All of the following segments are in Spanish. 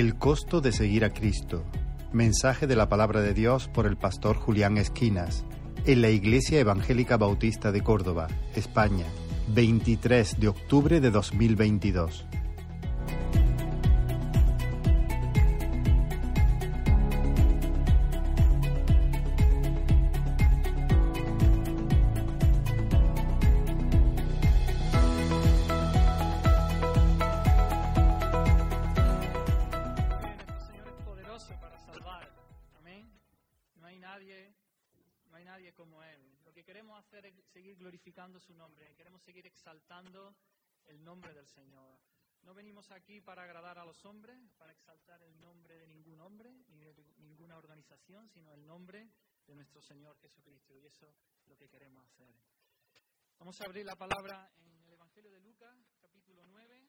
El costo de seguir a Cristo. Mensaje de la palabra de Dios por el pastor Julián Esquinas en la Iglesia Evangélica Bautista de Córdoba, España, 23 de octubre de 2022. Sino el nombre de nuestro Señor Jesucristo. Y eso es lo que queremos hacer. Vamos a abrir la palabra en el Evangelio de Lucas, capítulo 9.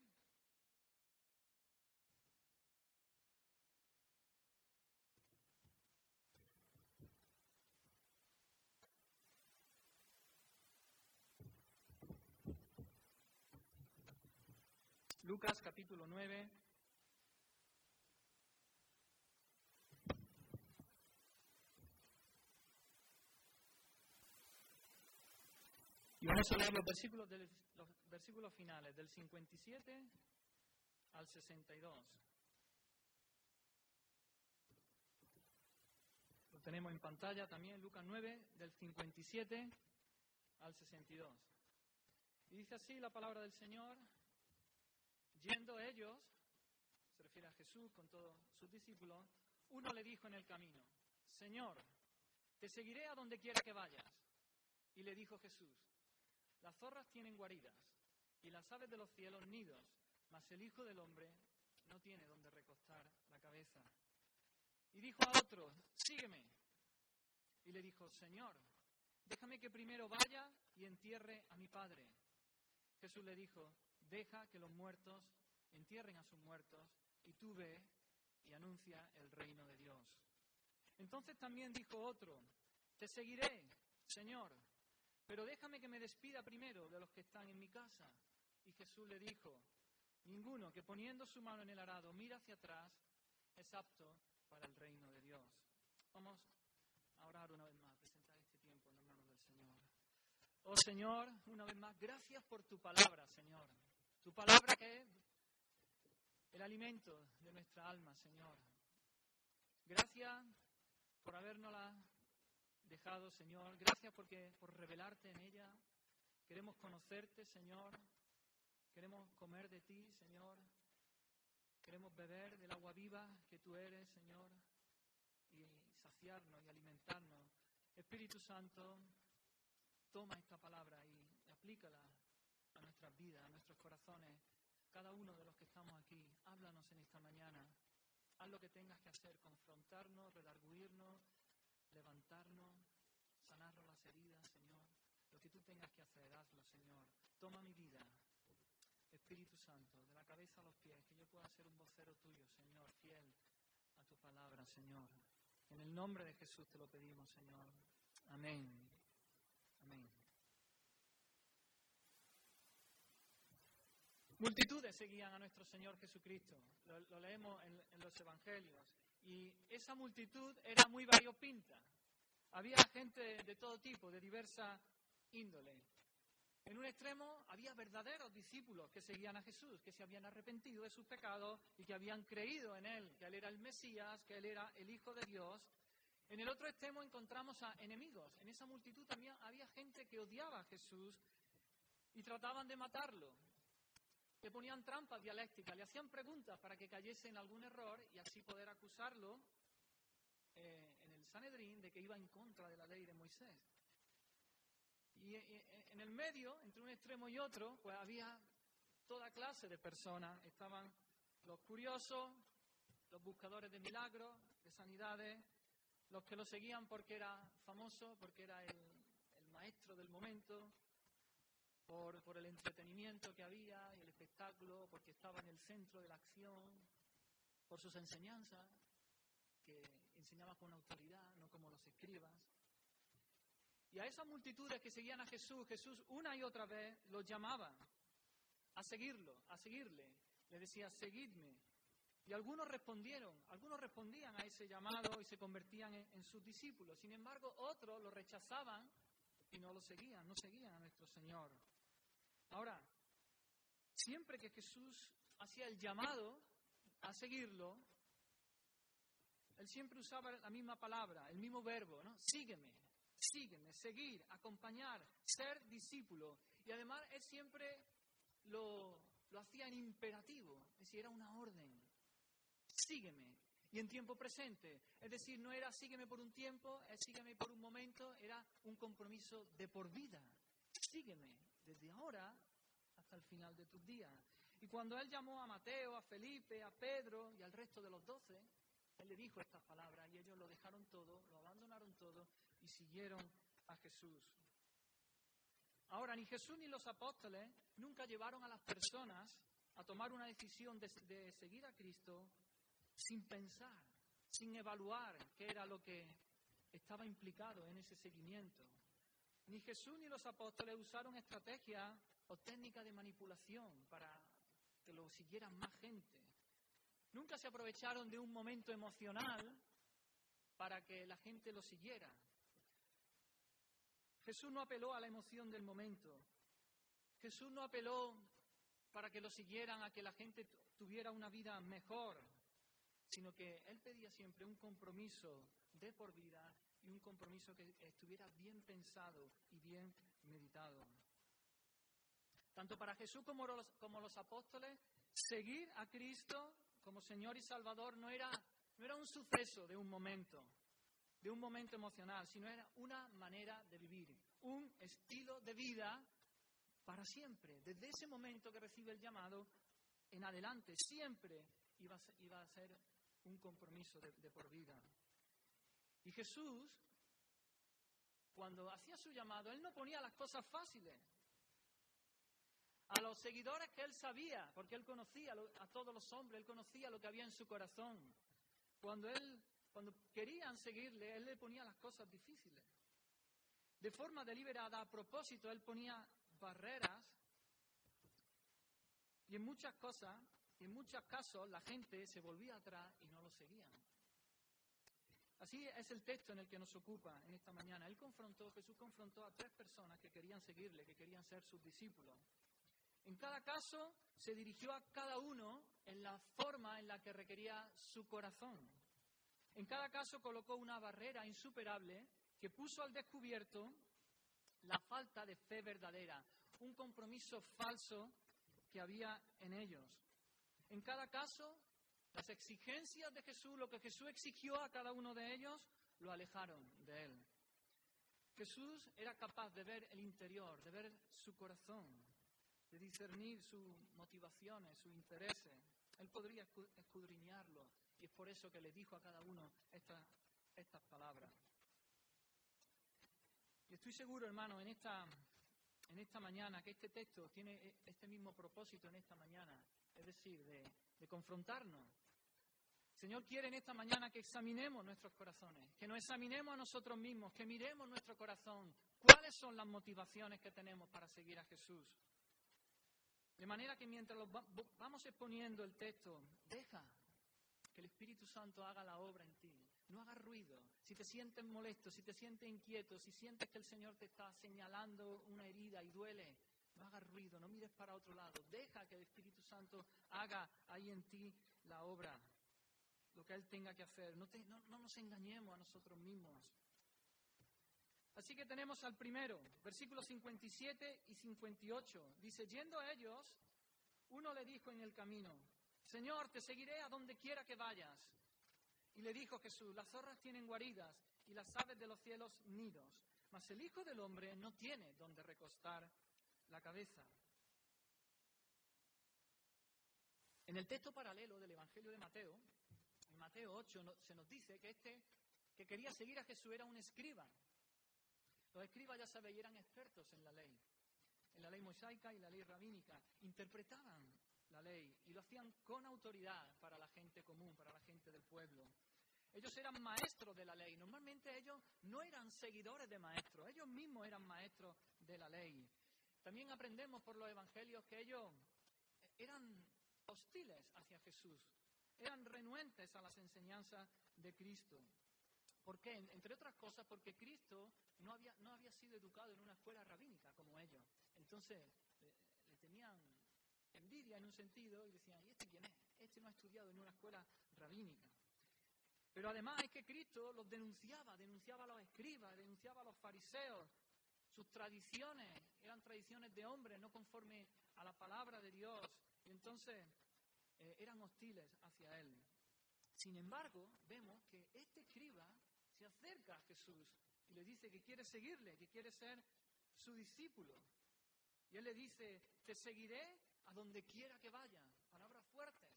Lucas capítulo 9. Vamos a leer los versículos, del- los versículos finales, del 57 al 62. Lo tenemos en pantalla también, Lucas 9, del 57 al 62. Y dice así la palabra del Señor. Yendo ellos, se refiere a Jesús con todos sus discípulos, uno le dijo en el camino, Señor, te seguiré a donde quiera que vayas. Y le dijo Jesús, las zorras tienen guaridas y las aves de los cielos nidos, mas el Hijo del Hombre no tiene donde recostar la cabeza. Y dijo a otro, sígueme. Y le dijo, Señor, déjame que primero vaya y entierre a mi Padre. Jesús le dijo, deja que los muertos entierren a sus muertos y tú ve y anuncia el reino de Dios. Entonces también dijo otro, te seguiré, Señor, pero déjame que me despida primero de los que están en mi casa. Y Jesús le dijo, ninguno que poniendo su mano en el arado mira hacia atrás es apto para el reino de Dios. Vamos a orar una vez más, presentar este tiempo en las manos del Señor. Oh Señor, una vez más, gracias por tu palabra, Señor. Tu palabra que es el alimento de nuestra alma, Señor. Gracias por habernosla dejado, Señor. Gracias porque, por revelarte en ella. Queremos conocerte, Señor. Queremos comer de ti, Señor. Queremos beber del agua viva que tú eres, Señor. Y saciarnos y alimentarnos. Espíritu Santo, toma esta palabra y aplícala a nuestras vidas, a nuestros corazones, cada uno de los que estamos aquí. Háblanos en esta mañana. Haz lo que tengas que hacer, confrontarnos, redarguirnos, levantarnos, sanarnos las heridas, Señor. Lo que tú tengas que hacer, hazlo, Señor. Toma mi vida, Espíritu Santo, de la cabeza a los pies, que yo pueda ser un vocero tuyo, Señor, fiel a tu palabra, Señor. En el nombre de Jesús te lo pedimos, Señor. Amén. Amén. Multitudes seguían a nuestro Señor Jesucristo. Lo, leemos en los Evangelios. Y esa multitud era muy variopinta. Había gente de, todo tipo, de diversa índole. En un extremo había verdaderos discípulos que seguían a Jesús, que se habían arrepentido de sus pecados y que habían creído en Él, que Él era el Mesías, que Él era el Hijo de Dios. En el otro extremo encontramos a enemigos. En esa multitud también había gente que odiaba a Jesús y trataban de matarlo. Le ponían trampas dialécticas, le hacían preguntas para que cayese en algún error y así poder acusarlo eh, en el Sanedrín de que iba en contra de la ley de Moisés. Y eh, en el medio, entre un extremo y otro, pues había toda clase de personas. Estaban los curiosos, los buscadores de milagros, de sanidades, los que lo seguían porque era famoso, porque era el maestro del momento, por, por el entretenimiento que había y el espectáculo, porque estaba en el centro de la acción, por sus enseñanzas, que enseñaba con autoridad, no como los escribas. Y a esas multitudes que seguían a Jesús, Jesús una y otra vez los llamaba a seguirlo, a seguirle. Le decía, seguidme. Y algunos respondieron, algunos respondían a ese llamado y se convertían en, en sus discípulos. Sin embargo, otros lo rechazaban y no lo seguían, no seguían a nuestro Señor. Ahora, siempre que Jesús hacía el llamado a seguirlo, él siempre usaba la misma palabra, el mismo verbo, ¿no? Sígueme, sígueme, seguir, acompañar, ser discípulo. Y además él siempre lo, lo hacía en imperativo, es decir, era una orden. Sígueme. Y en tiempo presente, es decir, no era sígueme por un tiempo, sígueme por un momento, era un compromiso de por vida. Sígueme desde ahora hasta el final de tus días. Y cuando él llamó a Mateo, a Felipe, a Pedro y al resto de los doce, él le dijo estas palabras y ellos lo dejaron todo, lo abandonaron todo y siguieron a Jesús. Ahora, ni Jesús ni los apóstoles nunca llevaron a las personas a tomar una decisión de, de seguir a Cristo sin pensar, sin evaluar qué era lo que estaba implicado en ese seguimiento. Ni Jesús ni los apóstoles usaron estrategias o técnicas de manipulación para que lo siguieran más gente. Nunca se aprovecharon de un momento emocional para que la gente lo siguiera. Jesús no apeló a la emoción del momento. Jesús no apeló para que lo siguieran, a que la gente tuviera una vida mejor, sino que Él pedía siempre un compromiso de por vida y un compromiso que estuviera bien pensado y bien meditado. Tanto para Jesús como los, como los apóstoles, seguir a Cristo como Señor y Salvador no era, no era un suceso de un momento, de un momento emocional, sino era una manera de vivir, un estilo de vida para siempre. Desde ese momento que recibe el llamado en adelante, siempre iba iba a ser un compromiso de, por vida. Y Jesús, cuando hacía su llamado, Él no ponía las cosas fáciles. A los seguidores que Él sabía, porque Él conocía a todos los hombres, Él conocía lo que había en su corazón. Cuando Él, cuando querían seguirle, Él le ponía las cosas difíciles. De forma deliberada, a propósito, Él ponía barreras y en muchas cosas, y en muchos casos, la gente se volvía atrás y no lo seguían. Así es el texto en el que nos ocupa en esta mañana. Él confrontó, Jesús confrontó a tres personas que querían seguirle, que querían ser sus discípulos. En cada caso se dirigió a cada uno en la forma en la que requería su corazón. En cada caso colocó una barrera insuperable que puso al descubierto la falta de fe verdadera, un compromiso falso que había en ellos. En cada caso, las exigencias de Jesús, lo que Jesús exigió a cada uno de ellos, lo alejaron de él. Jesús era capaz de ver el interior, de ver su corazón, de discernir sus motivaciones, sus intereses. Él podría escudriñarlo y es por eso que le dijo a cada uno estas, estas palabras. Y estoy seguro, hermano, en esta, en esta mañana que este texto tiene este mismo propósito en esta mañana, es decir, de, confrontarnos. El Señor quiere en esta mañana que examinemos nuestros corazones, que nos examinemos a nosotros mismos, que miremos nuestro corazón, cuáles son las motivaciones que tenemos para seguir a Jesús. De manera que mientras vamos exponiendo el texto, deja que el Espíritu Santo haga la obra en ti. No hagas ruido. Si te sientes molesto, si te sientes inquieto, si sientes que el Señor te está señalando una herida y duele, no hagas ruido, no mires para otro lado. Deja que el Espíritu Santo haga ahí en ti la obra, lo que Él tenga que hacer. No, te, no, no nos engañemos a nosotros mismos. Así que tenemos al primero, versículos 57 y 58. Dice, yendo a ellos, uno le dijo en el camino, Señor, te seguiré a donde quiera que vayas. Y le dijo Jesús, las zorras tienen guaridas y las aves de los cielos nidos, mas el Hijo del Hombre no tiene donde recostar la cabeza. En el texto paralelo del Evangelio de Mateo, en Mateo 8, se nos dice que este que quería seguir a Jesús era un escriba. Los escribas, ya sabéis, eran expertos en la ley, en la ley mosaica y la ley rabínica. Interpretaban la ley y lo hacían con autoridad para la gente común, para la gente del pueblo. Ellos eran maestros de la ley. Normalmente ellos no eran seguidores de maestros, ellos mismos eran maestros de la ley. También aprendemos por los evangelios que ellos eran hostiles hacia Jesús. eran renuentes a las enseñanzas de Cristo. ¿Por qué? Entre otras cosas, porque Cristo no había, no había sido educado en una escuela rabínica como ellos. Entonces, envidia en un sentido y decían, ¿y este quién es? Este no ha estudiado en una escuela rabínica. Pero además es que Cristo los denunciaba, denunciaba a los escribas, denunciaba a los fariseos. Sus tradiciones eran tradiciones de hombres, no conforme a la palabra de Dios. Y entonces eh, eran hostiles hacia él. Sin embargo, vemos que este escriba se acerca a Jesús y le dice que quiere seguirle, que quiere ser su discípulo. Y él le dice, te seguiré a donde quiera que vaya. Palabras fuertes.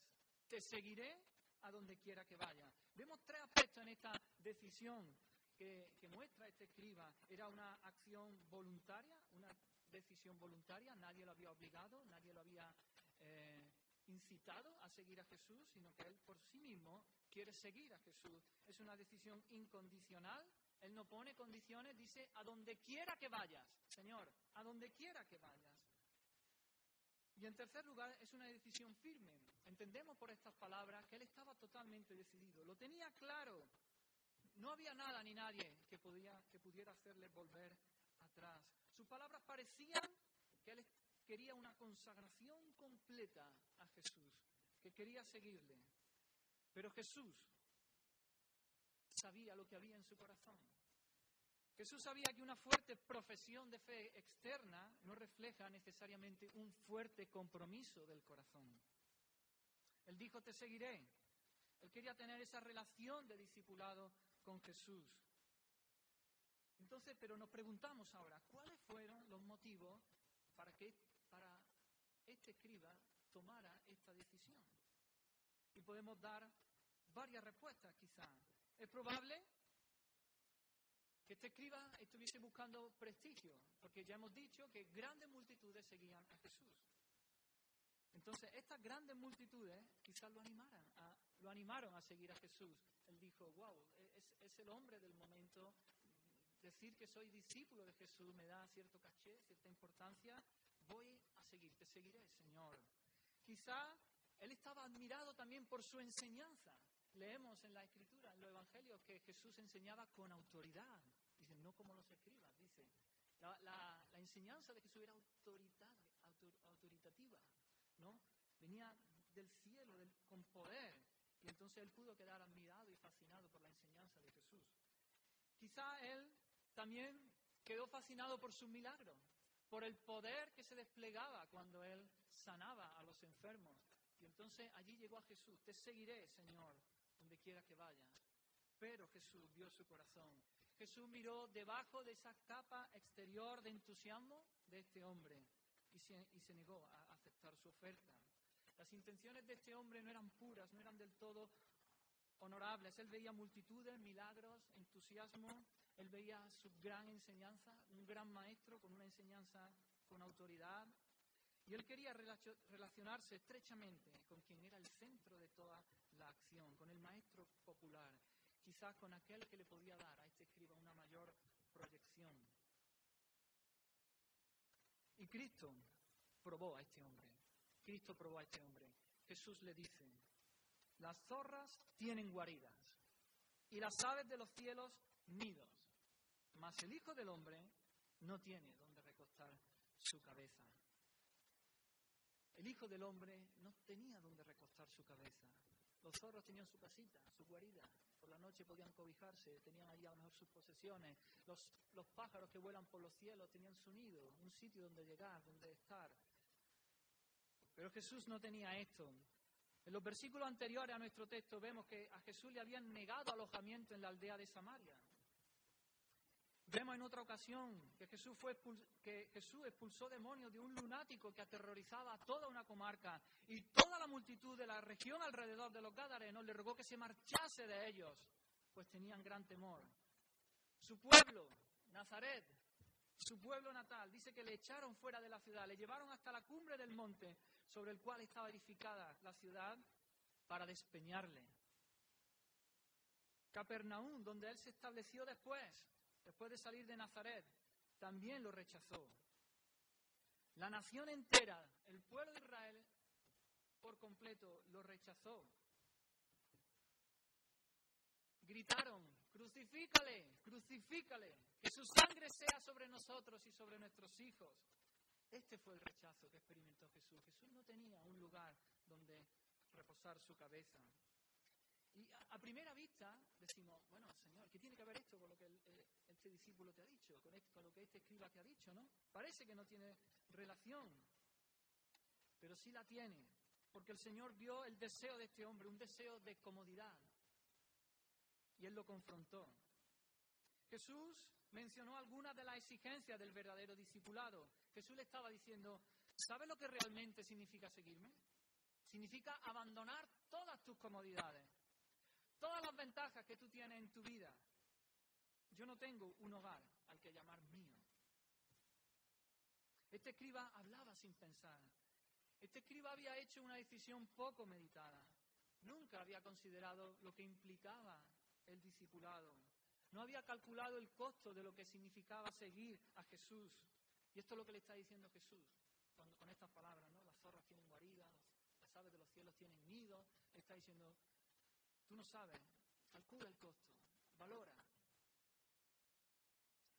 Te seguiré a donde quiera que vaya. Vemos tres aspectos en esta decisión que, muestra este escriba. Era una acción voluntaria, una decisión voluntaria, nadie lo había obligado, nadie lo había eh, incitado a seguir a Jesús, sino que él por sí mismo quiere seguir a Jesús. Es una decisión incondicional, él no pone condiciones, dice a donde quiera que vayas, Señor, a donde quiera que vayas. Y en tercer lugar, es una decisión firme. Entendemos por estas palabras que él estaba totalmente decidido, lo tenía claro. No había nada ni nadie que, podía, que pudiera hacerle volver atrás. Sus palabras parecían que él quería una consagración completa a Jesús, que quería seguirle. Pero Jesús sabía lo que había en su corazón. Jesús sabía que una fuerte profesión de fe externa no refleja necesariamente un fuerte compromiso del corazón. Él dijo, te seguiré. Él quería tener esa relación de discipulado con Jesús. Entonces, pero nos preguntamos ahora, ¿cuáles fueron los motivos para que para este escriba tomara esta decisión? Y podemos dar varias respuestas, quizá. Es probable que este escriba estuviese buscando prestigio, porque ya hemos dicho que grandes multitudes seguían a Jesús. Entonces, estas grandes multitudes quizás lo animaran, a, lo animaron a seguir a Jesús. Él dijo, wow, es, es el hombre del momento, decir que soy discípulo de Jesús me da cierto caché, cierta importancia, voy a seguir, te seguiré, Señor. Quizá él estaba admirado también por su enseñanza. Leemos en la Escritura, en los Evangelios, que Jesús enseñaba con autoridad. Dice, no como los escribas, dice. La, enseñanza de Jesús era autoritativa, ¿no? Venía del cielo, con poder. Y entonces él pudo quedar admirado y fascinado por la enseñanza de Jesús. Quizá él también quedó fascinado por sus milagros, por el poder que se desplegaba cuando él sanaba a los enfermos. Y entonces allí llegó a Jesús, te seguiré, Señor, donde quiera que vayas. Pero Jesús vio su corazón. Jesús miró debajo de esa capa exterior de entusiasmo de este hombre y se, y se negó a aceptar su oferta. Las intenciones de este hombre no eran puras, no eran del todo honorables. Él veía multitudes, milagros, entusiasmo. Él veía su gran enseñanza, un gran maestro con una enseñanza con autoridad. Y él quería relacionarse estrechamente con quien era el centro de toda la acción, con el maestro popular, quizás con aquel que le podía dar a este escriba una mayor proyección. Y Cristo probó a este hombre. Cristo probó a este hombre. Jesús le dice, las zorras tienen guaridas y las aves de los cielos nidos, mas el Hijo del Hombre no tiene donde recostar su cabeza. El Hijo del Hombre no tenía donde recostar su cabeza. Los zorros tenían su casita, su guarida. Por la noche podían cobijarse, tenían allí a lo mejor sus posesiones. Los, los pájaros que vuelan por los cielos tenían su nido, un sitio donde llegar, donde estar. Pero Jesús no tenía esto. En los versículos anteriores a nuestro texto vemos que a Jesús le habían negado alojamiento en la aldea de Samaria. Vemos en otra ocasión que Jesús, fue que Jesús expulsó demonios de un lunático que aterrorizaba a toda una comarca y toda la multitud de la región alrededor de los Gadarenos le rogó que se marchase de ellos, pues tenían gran temor. Su pueblo, Nazaret, su pueblo natal, dice que le echaron fuera de la ciudad, le llevaron hasta la cumbre del monte sobre el cual estaba edificada la ciudad para despeñarle. Capernaum, donde él se estableció después, después de salir de Nazaret, también lo rechazó. La nación entera, el pueblo de Israel, por completo, lo rechazó. gritaron, crucifícale, crucifícale, que su sangre sea sobre nosotros y sobre nuestros hijos. Este fue el rechazo que experimentó Jesús. Jesús no tenía un lugar donde reposar su cabeza. Y a, primera vista decimos, bueno, Señor, ¿qué tiene que ver esto con lo que este discípulo te ha dicho, con, con lo que este escriba te ha dicho, no? Parece que no tiene relación, pero sí la tiene, porque el Señor vio el deseo de este hombre, un deseo de comodidad, y él lo confrontó. Jesús mencionó algunas de las exigencias del verdadero discipulado. Jesús le estaba diciendo, ¿sabes lo que realmente significa seguirme? Significa abandonar todas tus comodidades, todas las ventajas que tú tienes en tu vida. Yo no tengo un hogar al que llamar mío. Este escriba hablaba sin pensar. Este escriba había hecho una decisión poco meditada. Nunca había considerado lo que implicaba el discipulado. No había calculado el costo de lo que significaba seguir a Jesús. Y esto es lo que le está diciendo Jesús con estas palabras, ¿no? Las zorras tienen guaridas, las aves de los cielos tienen nido. Le está diciendo, tú no sabes, calcula el costo, valora.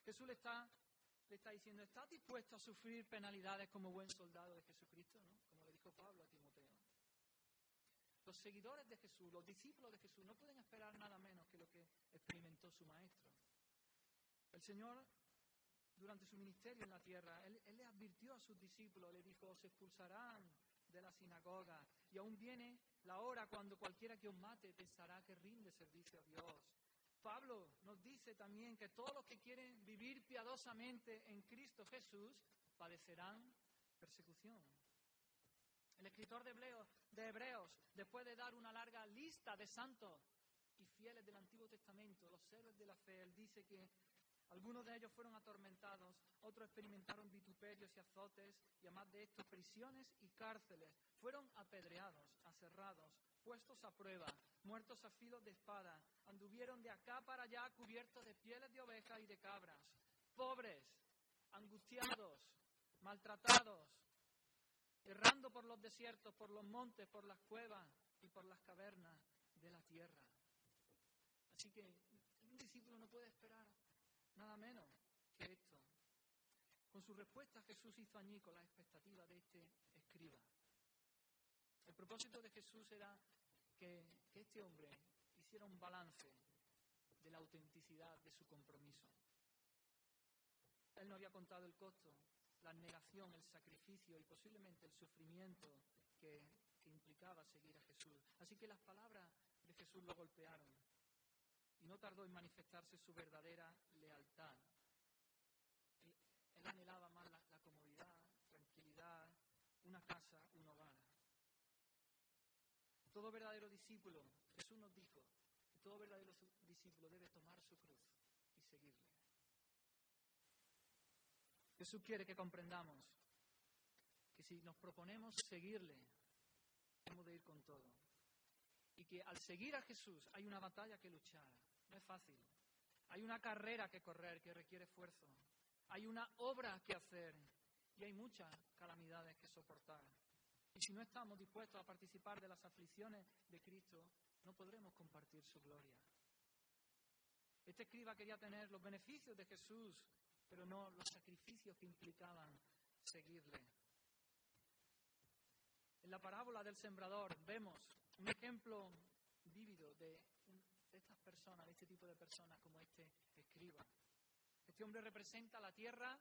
Jesús le está, le está diciendo, ¿estás dispuesto a sufrir penalidades como buen soldado de Jesucristo? ¿no? Como le dijo Pablo a Timoteo. Los seguidores de Jesús, los discípulos de Jesús, no pueden esperar nada menos que lo que experimentó su maestro. El Señor, durante su ministerio en la tierra, él, le advirtió a sus discípulos, le dijo, os expulsarán de la sinagoga y aún viene la hora cuando cualquiera que os mate pensará que rinde servicio a Dios. Pablo nos dice también que todos los que quieren vivir piadosamente en Cristo Jesús padecerán persecución. El escritor de Hebreos, después de dar una larga lista de santos y fieles del Antiguo Testamento, los héroes de la fe, él dice que algunos de ellos fueron atormentados, otros experimentaron vituperios y azotes, y además de esto, prisiones y cárceles. Fueron apedreados, aserrados, puestos a prueba, muertos a filo de espada, anduvieron de acá para allá cubiertos de pieles de ovejas y de cabras, pobres, angustiados, maltratados, errando por los desiertos, por los montes, por las cuevas y por las cavernas de la tierra. Así que un discípulo no puede esperar nada menos que esto. Con su respuesta Jesús hizo añico la expectativa de este escriba. El propósito de Jesús era que, que este hombre hiciera un balance de la autenticidad de su compromiso. Él no había contado el costo, la negación, el sacrificio y posiblemente el sufrimiento que, implicaba seguir a Jesús. Así que las palabras de Jesús lo golpearon y no tardó en manifestarse su verdadera lealtad. Él, anhelaba más la, comodidad, tranquilidad, una casa, un hogar. Todo verdadero discípulo, Jesús nos dijo, que todo verdadero discípulo debe tomar su cruz y seguirle. Jesús quiere que comprendamos que si nos proponemos seguirle, hemos de ir con todo. Y que al seguir a Jesús hay una batalla que luchar. Es fácil. Hay una carrera que correr que requiere esfuerzo. Hay una obra que hacer. Y hay muchas calamidades que soportar. Y si no estamos dispuestos a participar de las aflicciones de Cristo, no podremos compartir su gloria. Este escriba quería tener los beneficios de Jesús pero no los sacrificios que implicaban seguirle. En la parábola del sembrador vemos un ejemplo vívido de, estas personas, de este tipo de personas como este escriba. Este hombre representa la tierra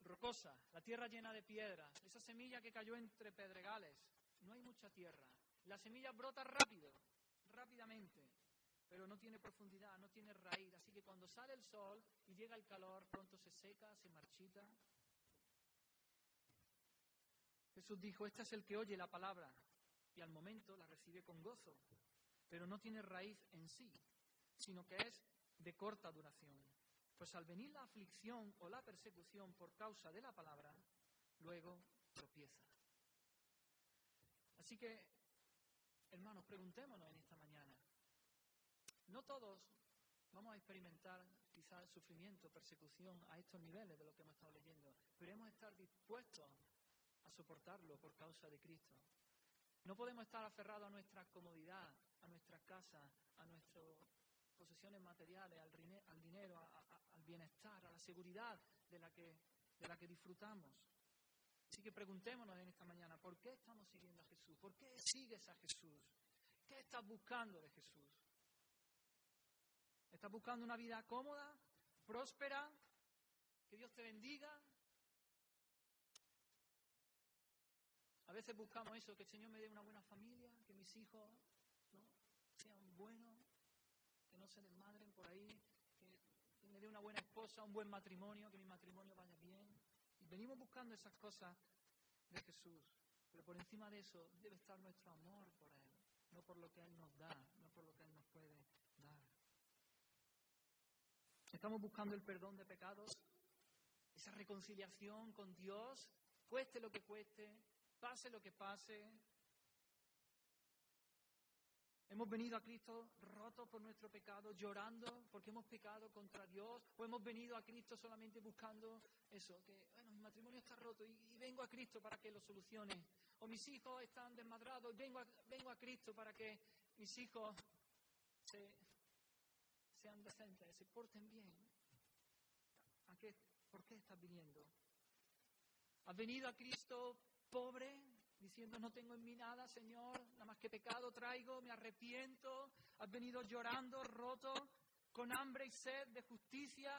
rocosa, la tierra llena de piedras, esa semilla que cayó entre pedregales. No hay mucha tierra. La semilla brota rápido, rápidamente, pero no tiene profundidad, no tiene raíz. Así que cuando sale el sol y llega el calor, pronto se seca, se marchita. Jesús dijo, este es el que oye la palabra y al momento la recibe con gozo, pero no tiene raíz en sí, sino que es de corta duración. Pues al venir la aflicción o la persecución por causa de la palabra, luego tropieza. Así que, hermanos, preguntémonos en esta mañana, no todos vamos a experimentar quizás sufrimiento, persecución a estos niveles de lo que hemos estado leyendo, pero hemos estar dispuestos a soportarlo por causa de Cristo. No podemos estar aferrados a nuestra comodidad, a nuestra casa, a nuestras posesiones materiales, al, dinero, al bienestar, a la seguridad de la, que, de la que disfrutamos. Así que preguntémonos en esta mañana, ¿por qué estamos siguiendo a Jesús? ¿Por qué sigues a Jesús? ¿Qué estás buscando de Jesús? ¿Estás buscando una vida cómoda, próspera, que Dios te bendiga? A veces buscamos eso, que el Señor me dé una buena familia, que mis hijos sean buenos, que no se desmadren por ahí, que me dé una buena esposa, un buen matrimonio, que mi matrimonio vaya bien. Y venimos buscando esas cosas de Jesús. Pero por encima de eso debe estar nuestro amor por Él, no por lo que Él nos da, no por lo que Él nos puede dar. Estamos buscando el perdón de pecados, esa reconciliación con Dios, cueste lo que cueste, pase lo que pase. Hemos venido a Cristo rotos por nuestro pecado, llorando porque hemos pecado contra Dios, o hemos venido a Cristo solamente buscando eso, que, bueno, mi matrimonio está roto y, vengo a Cristo para que lo solucione, o mis hijos están desmadrados vengo a, vengo a Cristo para que mis hijos se, sean decentes, se porten bien. ¿A qué, ¿Por qué estás viniendo? ¿Has venido a Cristo pobre, diciendo no tengo en mí nada, Señor, nada más que pecado traigo, me arrepiento? ¿Has venido llorando, roto, con hambre y sed de justicia,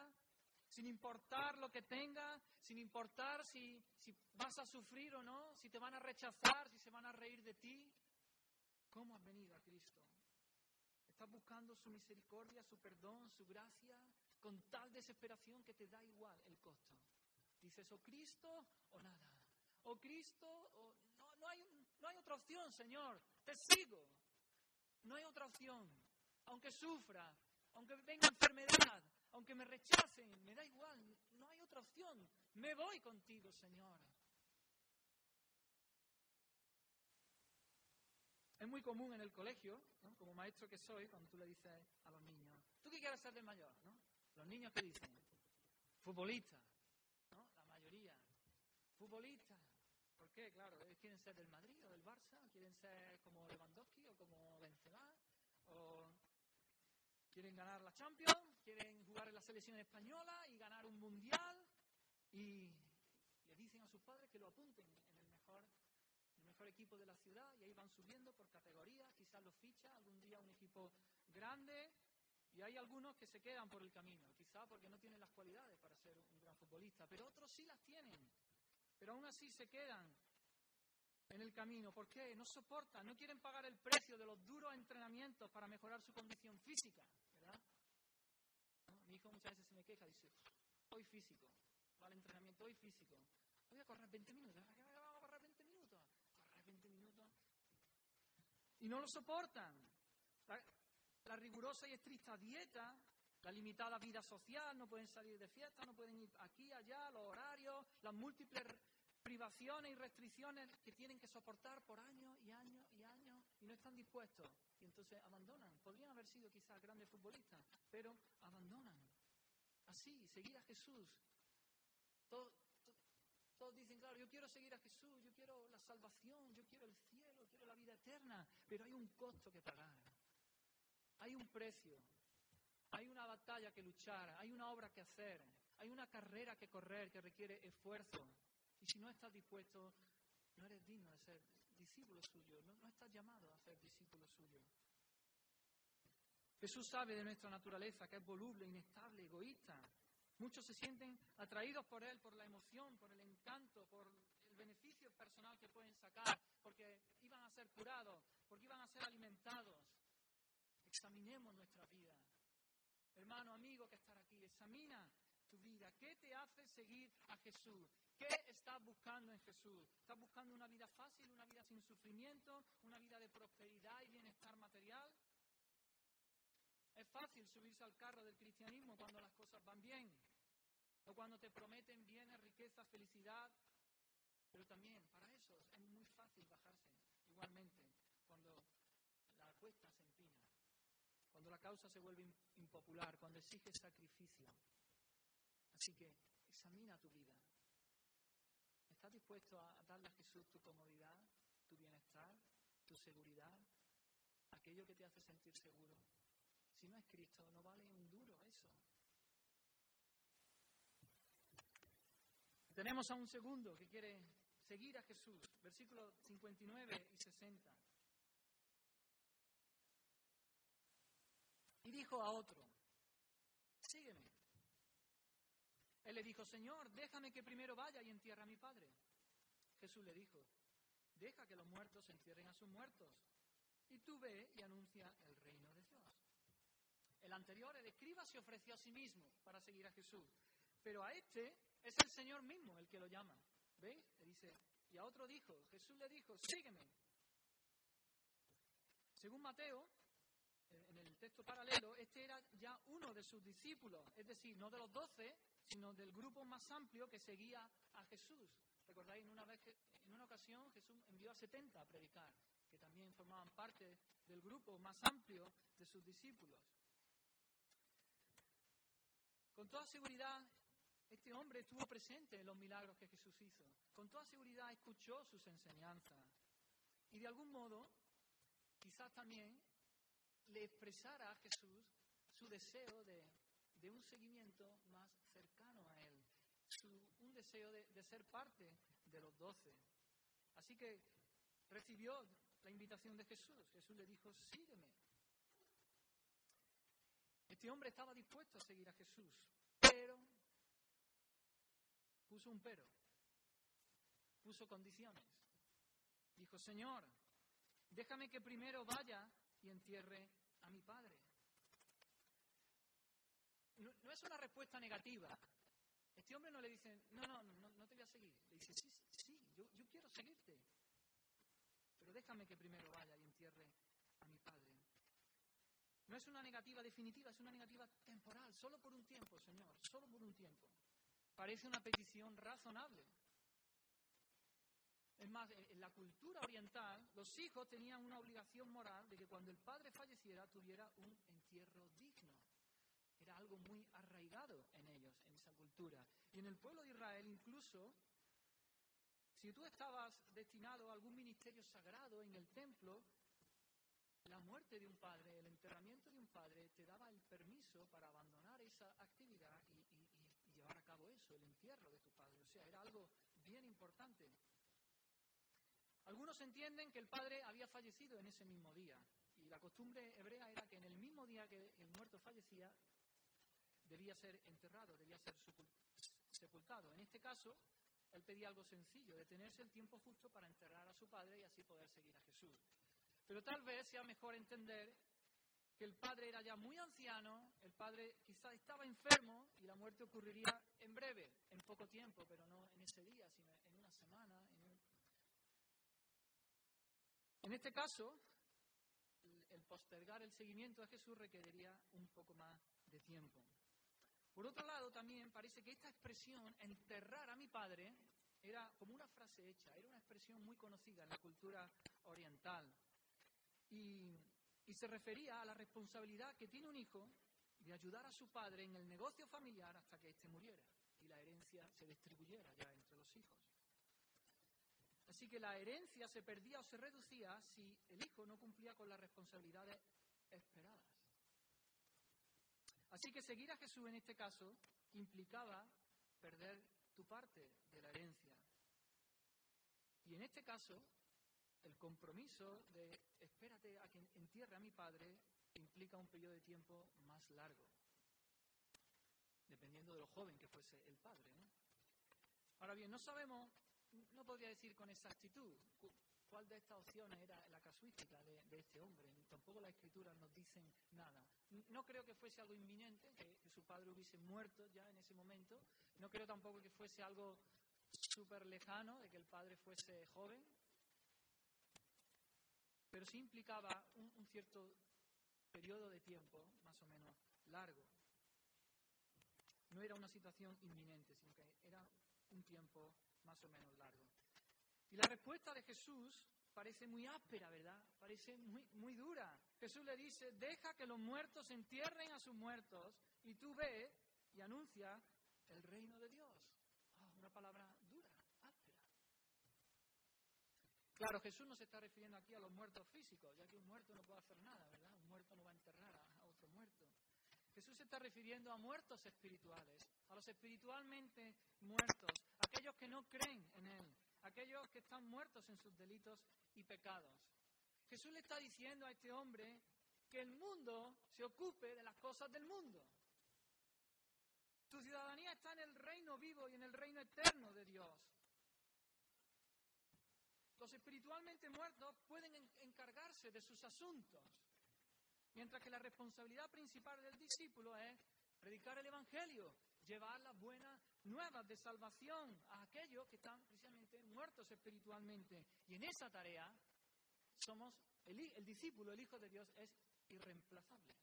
sin importar lo que tenga, sin importar si, si vas a sufrir o no, si te van a rechazar, si se van a reír de ti? ¿Cómo has venido a Cristo? Estás buscando su misericordia, su perdón, su gracia, con tal desesperación que te da igual el costo. Dices, o Cristo o nada. O Cristo o no, no, hay, no hay otra opción, Señor. Te sigo. No hay otra opción. Aunque sufra, aunque venga enfermedad, aunque me rechacen, me da igual. No hay otra opción. Me voy contigo, Señor. Es muy común en el colegio, como maestro que soy, cuando tú le dices a los niños, ¿tú qué quieres ser de mayor? Los niños que dicen, futbolista, ¿no? la mayoría, futbolista. ¿Por qué? Claro, ellos quieren ser del Madrid o del Barça, quieren ser como Lewandowski o como Benzema, o quieren ganar la Champions, quieren jugar en la selección española y ganar un mundial, y le dicen a sus padres que lo apunten en el mejor mejor equipo de la ciudad y ahí van subiendo por categorías, quizás los ficha algún día un equipo grande. Y hay algunos que se quedan por el camino, quizás porque no tienen las cualidades para ser un gran futbolista, pero otros sí las tienen, pero aún así se quedan en el camino. ¿Por qué? No soportan, no quieren pagar el precio de los duros entrenamientos para mejorar su condición física, ¿verdad? Mi hijo muchas veces se me queja, dice, hoy físico, va al entrenamiento, hoy físico, voy a correr 20 minutos, vamos a correr 20 minutos, 20 minutos. Y no lo soportan. La, rigurosa y estricta dieta, la limitada vida social, no pueden salir de fiesta, no pueden ir aquí, allá, los horarios, las múltiples privaciones y restricciones que tienen que soportar por años y años y años y no están dispuestos. Y entonces abandonan. Podrían haber sido quizás grandes futbolistas, pero abandonan. Así, seguir a Jesús. Todo, todos dicen, claro, yo quiero seguir a Jesús, yo quiero la salvación, yo quiero el cielo, quiero la vida eterna, pero hay un costo que pagar. Hay un precio. Hay una batalla que luchar, hay una obra que hacer, hay una carrera que correr que requiere esfuerzo. Y si no estás dispuesto, no eres digno de ser discípulo suyo, no, no estás llamado a ser discípulo suyo. Jesús sabe de nuestra naturaleza que es voluble, inestable, egoísta, Muchos se sienten atraídos por Él, por la emoción, por el encanto, por el beneficio personal que pueden sacar, porque iban a ser curados, porque iban a ser alimentados. Examinemos nuestra vida. Hermano, amigo que está aquí, examina tu vida. ¿Qué te hace seguir a Jesús? ¿Qué estás buscando en Jesús? ¿Estás buscando una vida fácil, una vida sin sufrimiento, una vida de prosperidad y bienestar material? Es fácil subirse al carro del cristianismo cuando las cosas van bien, o cuando te prometen bienes, riqueza, felicidad, pero también para eso es muy fácil bajarse, igualmente, cuando la cuando la causa se vuelve impopular, cuando exige sacrificio. Así que examina tu vida. ¿Estás dispuesto a darle a Jesús tu comodidad, tu bienestar, tu seguridad, aquello que te hace sentir seguro. Si no es Cristo, no vale un duro eso. Tenemos a un segundo que quiere seguir a Jesús, versículos 59 y 60. Y dijo a otro, sígueme. Él le dijo, Señor, déjame que primero vaya y entierre a mi padre. Jesús le dijo, deja que los muertos entierren a sus muertos. Y tú ve y anuncia el reino de Dios. El anterior, el escriba, se ofreció a sí mismo para seguir a Jesús. Pero a este es el Señor mismo el que lo llama. ¿Veis? Le dice, y a otro dijo, Jesús le dijo, sígueme. Según Mateo, texto paralelo, este era ya uno de sus discípulos, es decir, no de los doce, sino del grupo más amplio que seguía a Jesús. ¿Recordáis? En una, vez en una ocasión Jesús envió a 70 a predicar, que también formaban parte del grupo más amplio de sus discípulos. Con toda seguridad, este hombre estuvo presente en los milagros que Jesús hizo. Con toda seguridad escuchó sus enseñanzas. Y de algún modo, quizás también le expresara a Jesús su deseo de, un seguimiento más cercano a Él, un deseo de, de ser parte de los doce. Así que recibió la invitación de Jesús. Jesús le dijo, sígueme. Este hombre estaba dispuesto a seguir a Jesús, pero puso un pero, puso condiciones. Dijo, Señor, déjame que primero vaya y entierre a mi padre. No, es una respuesta negativa. Este hombre no le dice, no, no, no, no te voy a seguir. Le dice, sí, sí, yo, yo quiero seguirte. Pero déjame que primero vaya y entierre a mi padre. No es una negativa definitiva, es una negativa temporal, solo por un tiempo, Señor, solo por un tiempo. Parece una petición razonable. Es más, en la cultura oriental, los hijos tenían una obligación moral de que cuando el padre falleciera tuviera un entierro digno. Era algo muy arraigado en ellos, en esa cultura. Y en el pueblo de Israel incluso, si tú estabas destinado a algún ministerio sagrado en el templo, la muerte de un padre, el enterramiento de un padre, te daba el permiso para abandonar esa actividad y, llevar a cabo eso, el entierro de tu padre. O sea, era algo bien importante. Algunos entienden que el padre había fallecido en ese mismo día. Y la costumbre hebrea era que en el mismo día que el muerto fallecía, debía ser enterrado, debía ser sepultado. En este caso, él pedía algo sencillo, detenerse el tiempo justo para enterrar a su padre y así poder seguir a Jesús. Pero tal vez sea mejor entender que el padre era ya muy anciano, el padre quizás estaba enfermo y la muerte ocurriría en breve, en poco tiempo, pero no en ese día, sino en una semana. En, este caso, el postergar el seguimiento a Jesús requeriría un poco más de tiempo. Por otro lado, también parece que esta expresión, enterrar a mi padre, era como una frase hecha, era una expresión muy conocida en la cultura oriental. Y, se refería a la responsabilidad que tiene un hijo de ayudar a su padre en el negocio familiar hasta que éste muriera y la herencia se distribuyera ya entre los hijos. Así que la herencia se perdía o se reducía si el hijo no cumplía con las responsabilidades esperadas. Así que seguir a Jesús en este caso implicaba perder tu parte de la herencia. Y en este caso, el compromiso de espérate a que entierre a mi padre implica un periodo de tiempo más largo, dependiendo de lo joven que fuese el padre. ¿no? Ahora bien, no sabemos, no podría decir con exactitud cuál de estas opciones era la casuística de, este hombre. Tampoco las escrituras nos dicen nada. No creo que fuese algo inminente, que, su padre hubiese muerto ya en ese momento. No creo tampoco que fuese algo súper lejano, de que el padre fuese joven pero sí implicaba un, cierto periodo de tiempo más o menos largo. No era una situación inminente, sino que era un tiempo más o menos largo. Y la respuesta de Jesús parece muy áspera, ¿verdad? Parece muy, muy dura. Jesús le dice, deja que los muertos entierren a sus muertos y tú ve y anuncia el reino de Dios. Ah, una palabra Claro, Jesús no se está refiriendo aquí a los muertos físicos, ya que un muerto no puede hacer nada, ¿verdad? Un muerto no va a enterrar. Jesús se está refiriendo a muertos espirituales, a los espiritualmente muertos, aquellos que no creen en Él, aquellos que están muertos en sus delitos y pecados. Jesús le está diciendo a este hombre que el mundo se ocupe de las cosas del mundo. Tu ciudadanía está en el reino vivo y en el reino eterno de Dios. Los espiritualmente muertos pueden encargarse de sus asuntos, mientras que la responsabilidad principal del discípulo es predicar el Evangelio, llevar las buenas nuevas de salvación a aquellos que están precisamente muertos espiritualmente. Y en esa tarea somos, el, el discípulo, el Hijo de Dios, es irreemplazable.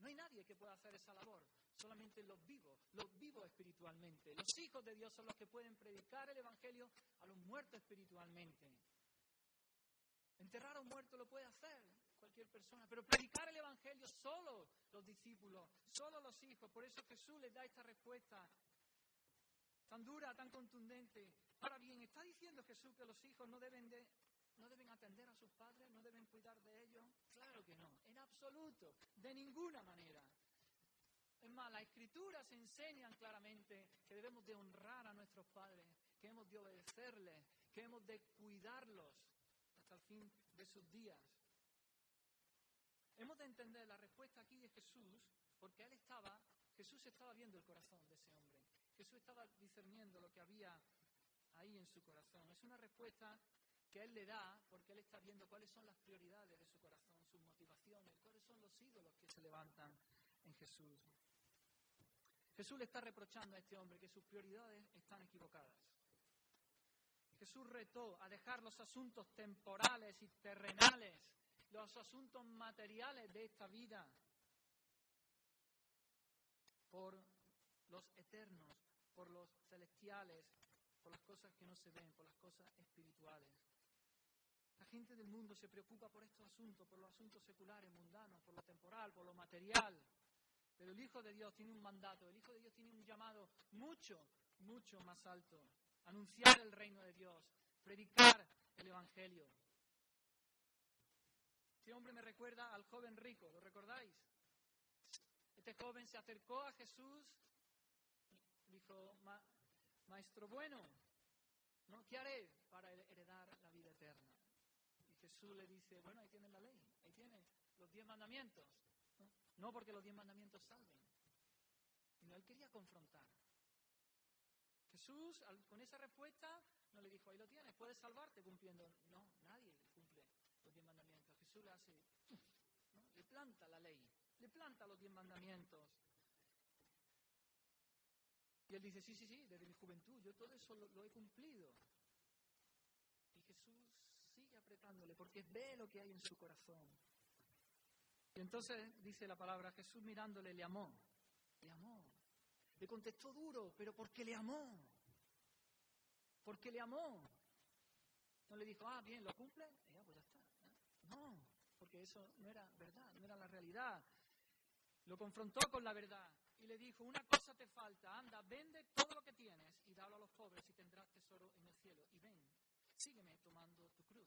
No hay nadie que pueda hacer esa labor, solamente los vivos, los vivos espiritualmente. Los hijos de Dios son los que pueden predicar el Evangelio a los muertos espiritualmente. Enterrar a un muerto lo puede hacer cualquier persona, pero predicar el Evangelio solo los discípulos, solo los hijos. Por eso Jesús les da esta respuesta tan dura, tan contundente. Ahora bien, ¿está diciendo Jesús que los hijos no deben, de, no deben atender a sus padres, no deben cuidar de ellos? Claro que no, en absoluto, de ninguna manera. Es más, las escrituras enseñan claramente que debemos de honrar a nuestros padres, que hemos de obedecerles, que hemos de cuidarlos hasta el fin de sus días. Hemos de entender la respuesta aquí de Jesús, porque él estaba, Jesús estaba viendo el corazón de ese hombre. Jesús estaba discerniendo lo que había ahí en su corazón. Es una respuesta que Él le da porque Él está viendo cuáles son las prioridades de su corazón, sus motivaciones, cuáles son los ídolos que se levantan en Jesús. Jesús le está reprochando a este hombre que sus prioridades están equivocadas. Jesús retó a dejar los asuntos temporales y terrenales, los asuntos materiales de esta vida, por los eternos, por los celestiales, por las cosas que no se ven, por las cosas espirituales. La gente del mundo se preocupa por estos asuntos, por los asuntos seculares, mundanos, por lo temporal, por lo material. Pero el Hijo de Dios tiene un mandato, el Hijo de Dios tiene un llamado mucho, mucho más alto. Anunciar el reino de Dios, predicar el Evangelio. Este hombre me recuerda al joven rico, ¿lo recordáis? Este joven se acercó a Jesús dijo, maestro bueno, ¿no? ¿qué haré para heredar la vida eterna? Y Jesús le dice, bueno, ahí tiene la ley, ahí tiene los diez mandamientos. No, porque los diez mandamientos salven. Y no, él quería confrontar. Jesús, con esa respuesta, no le dijo, ahí lo tienes, puedes salvarte cumpliendo. No, nadie cumple los diez mandamientos. Jesús le hace, le planta la ley, le planta los diez mandamientos. Y él dice, sí, sí, sí, desde mi juventud, yo todo eso lo, he cumplido. Y Jesús sigue apretándole porque ve lo que hay en su corazón. Y entonces dice la palabra, Jesús mirándole le amó, le amó. Le contestó duro, pero porque le amó. Porque le amó. No le dijo, ah, bien, ¿lo cumple? Ya, pues ya está. No, porque eso no era verdad, no era la realidad. Lo confrontó con la verdad y le dijo, una cosa te falta, anda, vende todo lo que tienes y dalo a los pobres y tendrás tesoro en el cielo. Y ven, sígueme tomando tu cruz.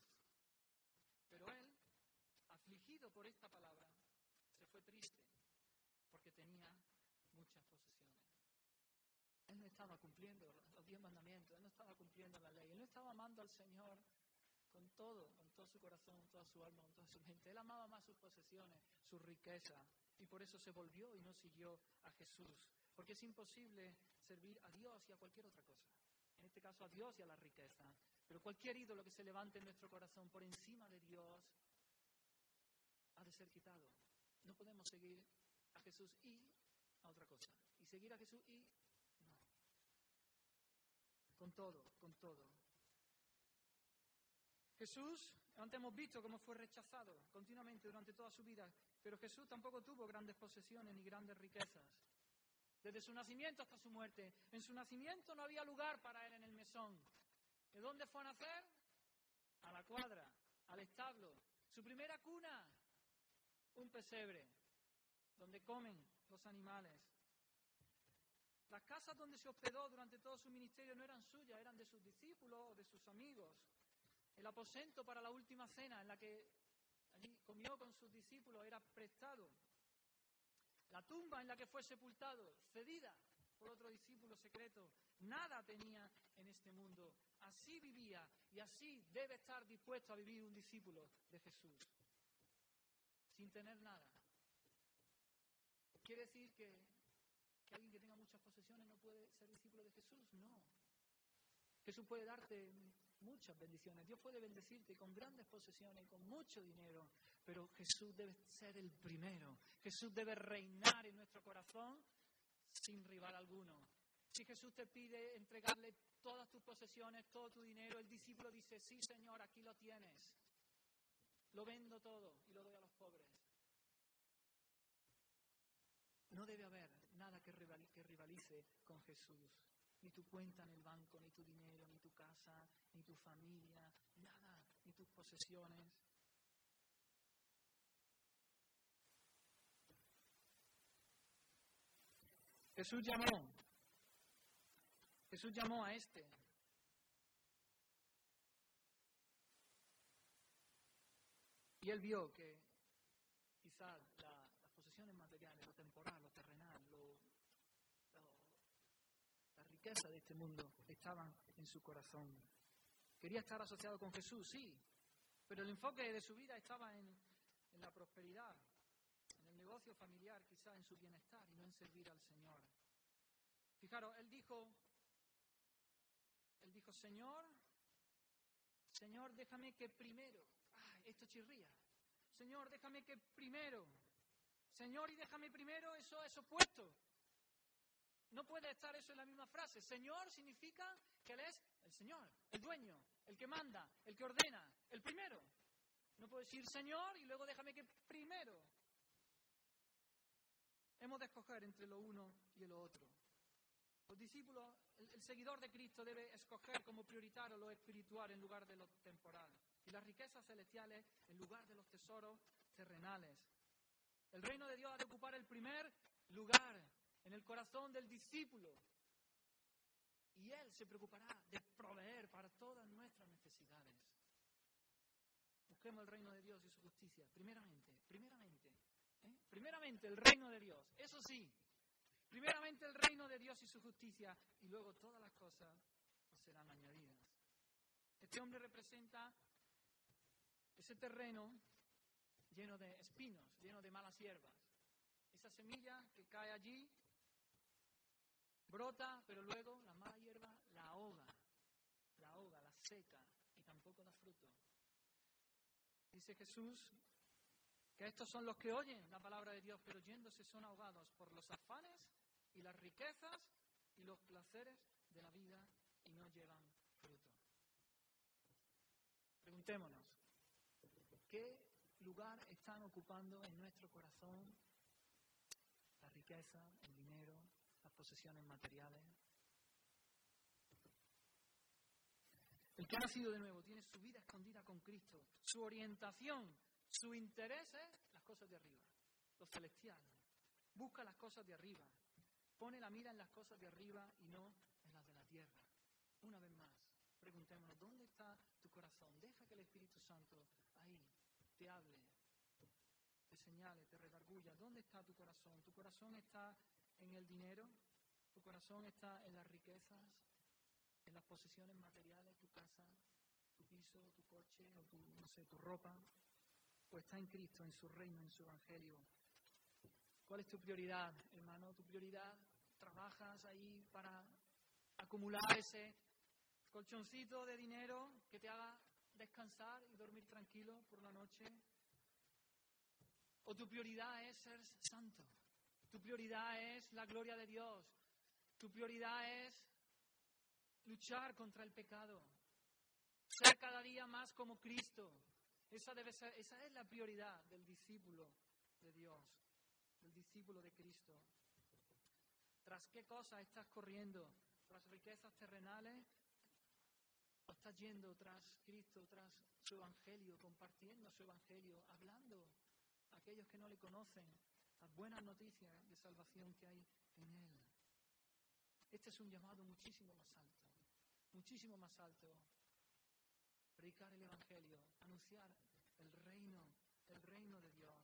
Pero él, afligido por esta palabra, se fue triste porque tenía muchas posesiones. Él no estaba cumpliendo los diez mandamientos, él no estaba cumpliendo la ley, él no estaba amando al Señor con todo, con todo su corazón, con toda su alma, con toda su mente. Él amaba más sus posesiones, su riqueza, y por eso se volvió y no siguió a Jesús. Porque es imposible servir a Dios y a cualquier otra cosa. En este caso a Dios y a la riqueza. Pero cualquier ídolo que se levante en nuestro corazón por encima de Dios ha de ser quitado. No podemos seguir a Jesús y a otra cosa. Y seguir a Jesús y no. Con todo, con todo. Jesús, antes hemos visto cómo fue rechazado continuamente durante toda su vida, pero Jesús tampoco tuvo grandes posesiones ni grandes riquezas. Desde su nacimiento hasta su muerte. En su nacimiento no había lugar para él en el mesón. ¿De dónde fue a nacer? A la cuadra, al establo. Su primera cuna, un pesebre, donde comen los animales. Las casas donde se hospedó durante todo su ministerio no eran suyas, eran de sus discípulos o de sus amigos. El aposento para la última cena en la que comió con sus discípulos era prestado. La tumba en la que fue sepultado, cedida por otro discípulo secreto. Nada tenía en este mundo. Así vivía y así debe estar dispuesto a vivir un discípulo de Jesús. Sin tener nada. ¿Quiere decir que alguien que tenga muchas posesiones no puede ser discípulo de Jesús? No. Jesús puede darte muchas bendiciones. Dios puede bendecirte con grandes posesiones con mucho dinero, pero Jesús debe ser el primero. Jesús debe reinar en nuestro corazón sin rival alguno. Si Jesús te pide entregarle todas tus posesiones, todo tu dinero, el discípulo dice, sí Señor, aquí lo tienes. Lo vendo todo y lo doy a los pobres. No debe haber nada que rivalice con Jesús. Ni tu cuenta en el banco, ni tu dinero, ni tu casa, ni tu familia, nada, ni tus posesiones. Jesús llamó, Jesús llamó a este. Y él vio que quizás las posesiones materiales, lo temporal, lo terrenal, la riqueza de este mundo estaban en su corazón. Quería estar asociado con Jesús, sí, pero el enfoque de su vida estaba en, en la prosperidad, negocio familiar, quizá en su bienestar y no en servir al Señor. Fijaros, él dijo, él dijo, Señor, Señor, déjame que primero, ah, esto chirría, Señor, déjame que primero, Señor, y déjame primero, eso es opuesto. No puede estar eso en la misma frase. Señor significa que Él es el Señor, el dueño, el que manda, el que ordena, el primero. No puede decir Señor y luego déjame que primero. Hemos de escoger entre lo uno y lo otro. Los discípulos, el, seguidor de Cristo debe escoger como prioritario lo espiritual en lugar de lo temporal y las riquezas celestiales en lugar de los tesoros terrenales. El reino de Dios ha de ocupar el primer lugar en el corazón del discípulo y Él se preocupará de proveer para todas nuestras necesidades. Busquemos el reino de Dios y su justicia, primeramente, primeramente. ¿eh? Primeramente el reino de Dios, eso sí, primeramente el reino de Dios y su justicia, y luego todas las cosas serán añadidas. Este hombre representa ese terreno lleno de espinos, lleno de malas hierbas. Esa semilla que cae allí, brota, pero luego la mala hierba la ahoga, la ahoga, la seca y tampoco da fruto. Dice Jesús que estos son los que oyen la palabra de Dios, pero yéndose son ahogados por los afanes y las riquezas y los placeres de la vida y no llevan fruto. Preguntémonos, ¿qué lugar están ocupando en nuestro corazón la riqueza, el dinero, posesiones materiales? El que ha nacido de nuevo tiene su vida escondida con Cristo, su orientación su interés es las cosas de arriba, lo celestial. Busca las cosas de arriba. Pone la mira en las cosas de arriba y no en las de la tierra. Una vez más, preguntémonos, ¿dónde está tu corazón? Deja que el Espíritu Santo ahí te hable, te señale, te redarguya. ¿Dónde está tu corazón? ¿Tu corazón está en el dinero? ¿Tu corazón está en las riquezas? ¿En las posesiones materiales? ¿Tu casa? ¿Tu piso? ¿Tu coche? ¿O tu, no sé, tu ropa? o está en Cristo, en su reino, en su evangelio. ¿Cuál es tu prioridad, hermano? ¿Tu prioridad? ¿Trabajas ahí para acumular ese colchoncito de dinero que te haga descansar y dormir tranquilo por la noche? ¿O tu prioridad es ser santo? ¿Tu prioridad es la gloria de Dios? ¿Tu prioridad es luchar contra el pecado? Ser cada día más como Cristo. Esa, debe ser, esa es la prioridad del discípulo de Dios, del discípulo de Cristo. ¿Tras qué cosas estás corriendo? ¿Tras riquezas terrenales? ¿O estás yendo tras Cristo, tras su evangelio, compartiendo su evangelio, hablando a aquellos que no le conocen las buenas noticias de salvación que hay en Él? Este es un llamado muchísimo más alto, muchísimo más alto predicar el Evangelio, anunciar el reino, el reino de Dios.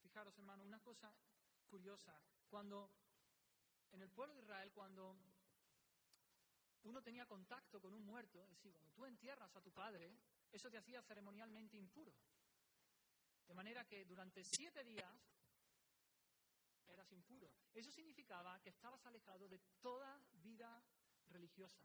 Fijaros, hermano, una cosa curiosa, cuando en el pueblo de Israel, cuando uno tenía contacto con un muerto, es decir, cuando tú entierras a tu padre, eso te hacía ceremonialmente impuro. De manera que durante siete días eras impuro. Eso significaba que estabas alejado de toda vida religiosa.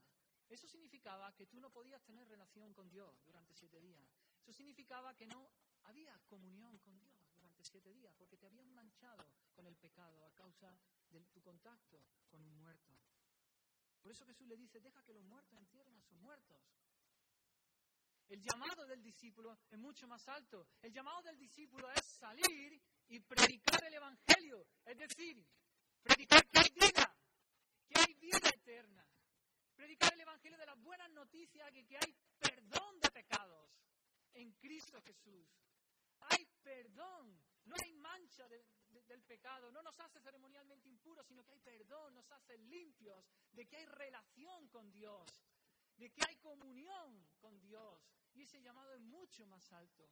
Eso significaba que tú no podías tener relación con Dios durante siete días. Eso significaba que no había comunión con Dios durante siete días, porque te habían manchado con el pecado a causa de tu contacto con un muerto. Por eso Jesús le dice, deja que los muertos entierren a sus muertos. El llamado del discípulo es mucho más alto. El llamado del discípulo es salir y predicar el Evangelio. Es decir, predicar que hay vida, que hay vida eterna. Predicar el Evangelio de las buenas noticias, que, que hay perdón de pecados en Cristo Jesús. Hay perdón, no hay mancha del pecado, no nos hace ceremonialmente impuros, sino que hay perdón, nos hace limpios, de que hay relación con Dios, de que hay comunión con Dios. Y ese llamado es mucho más alto.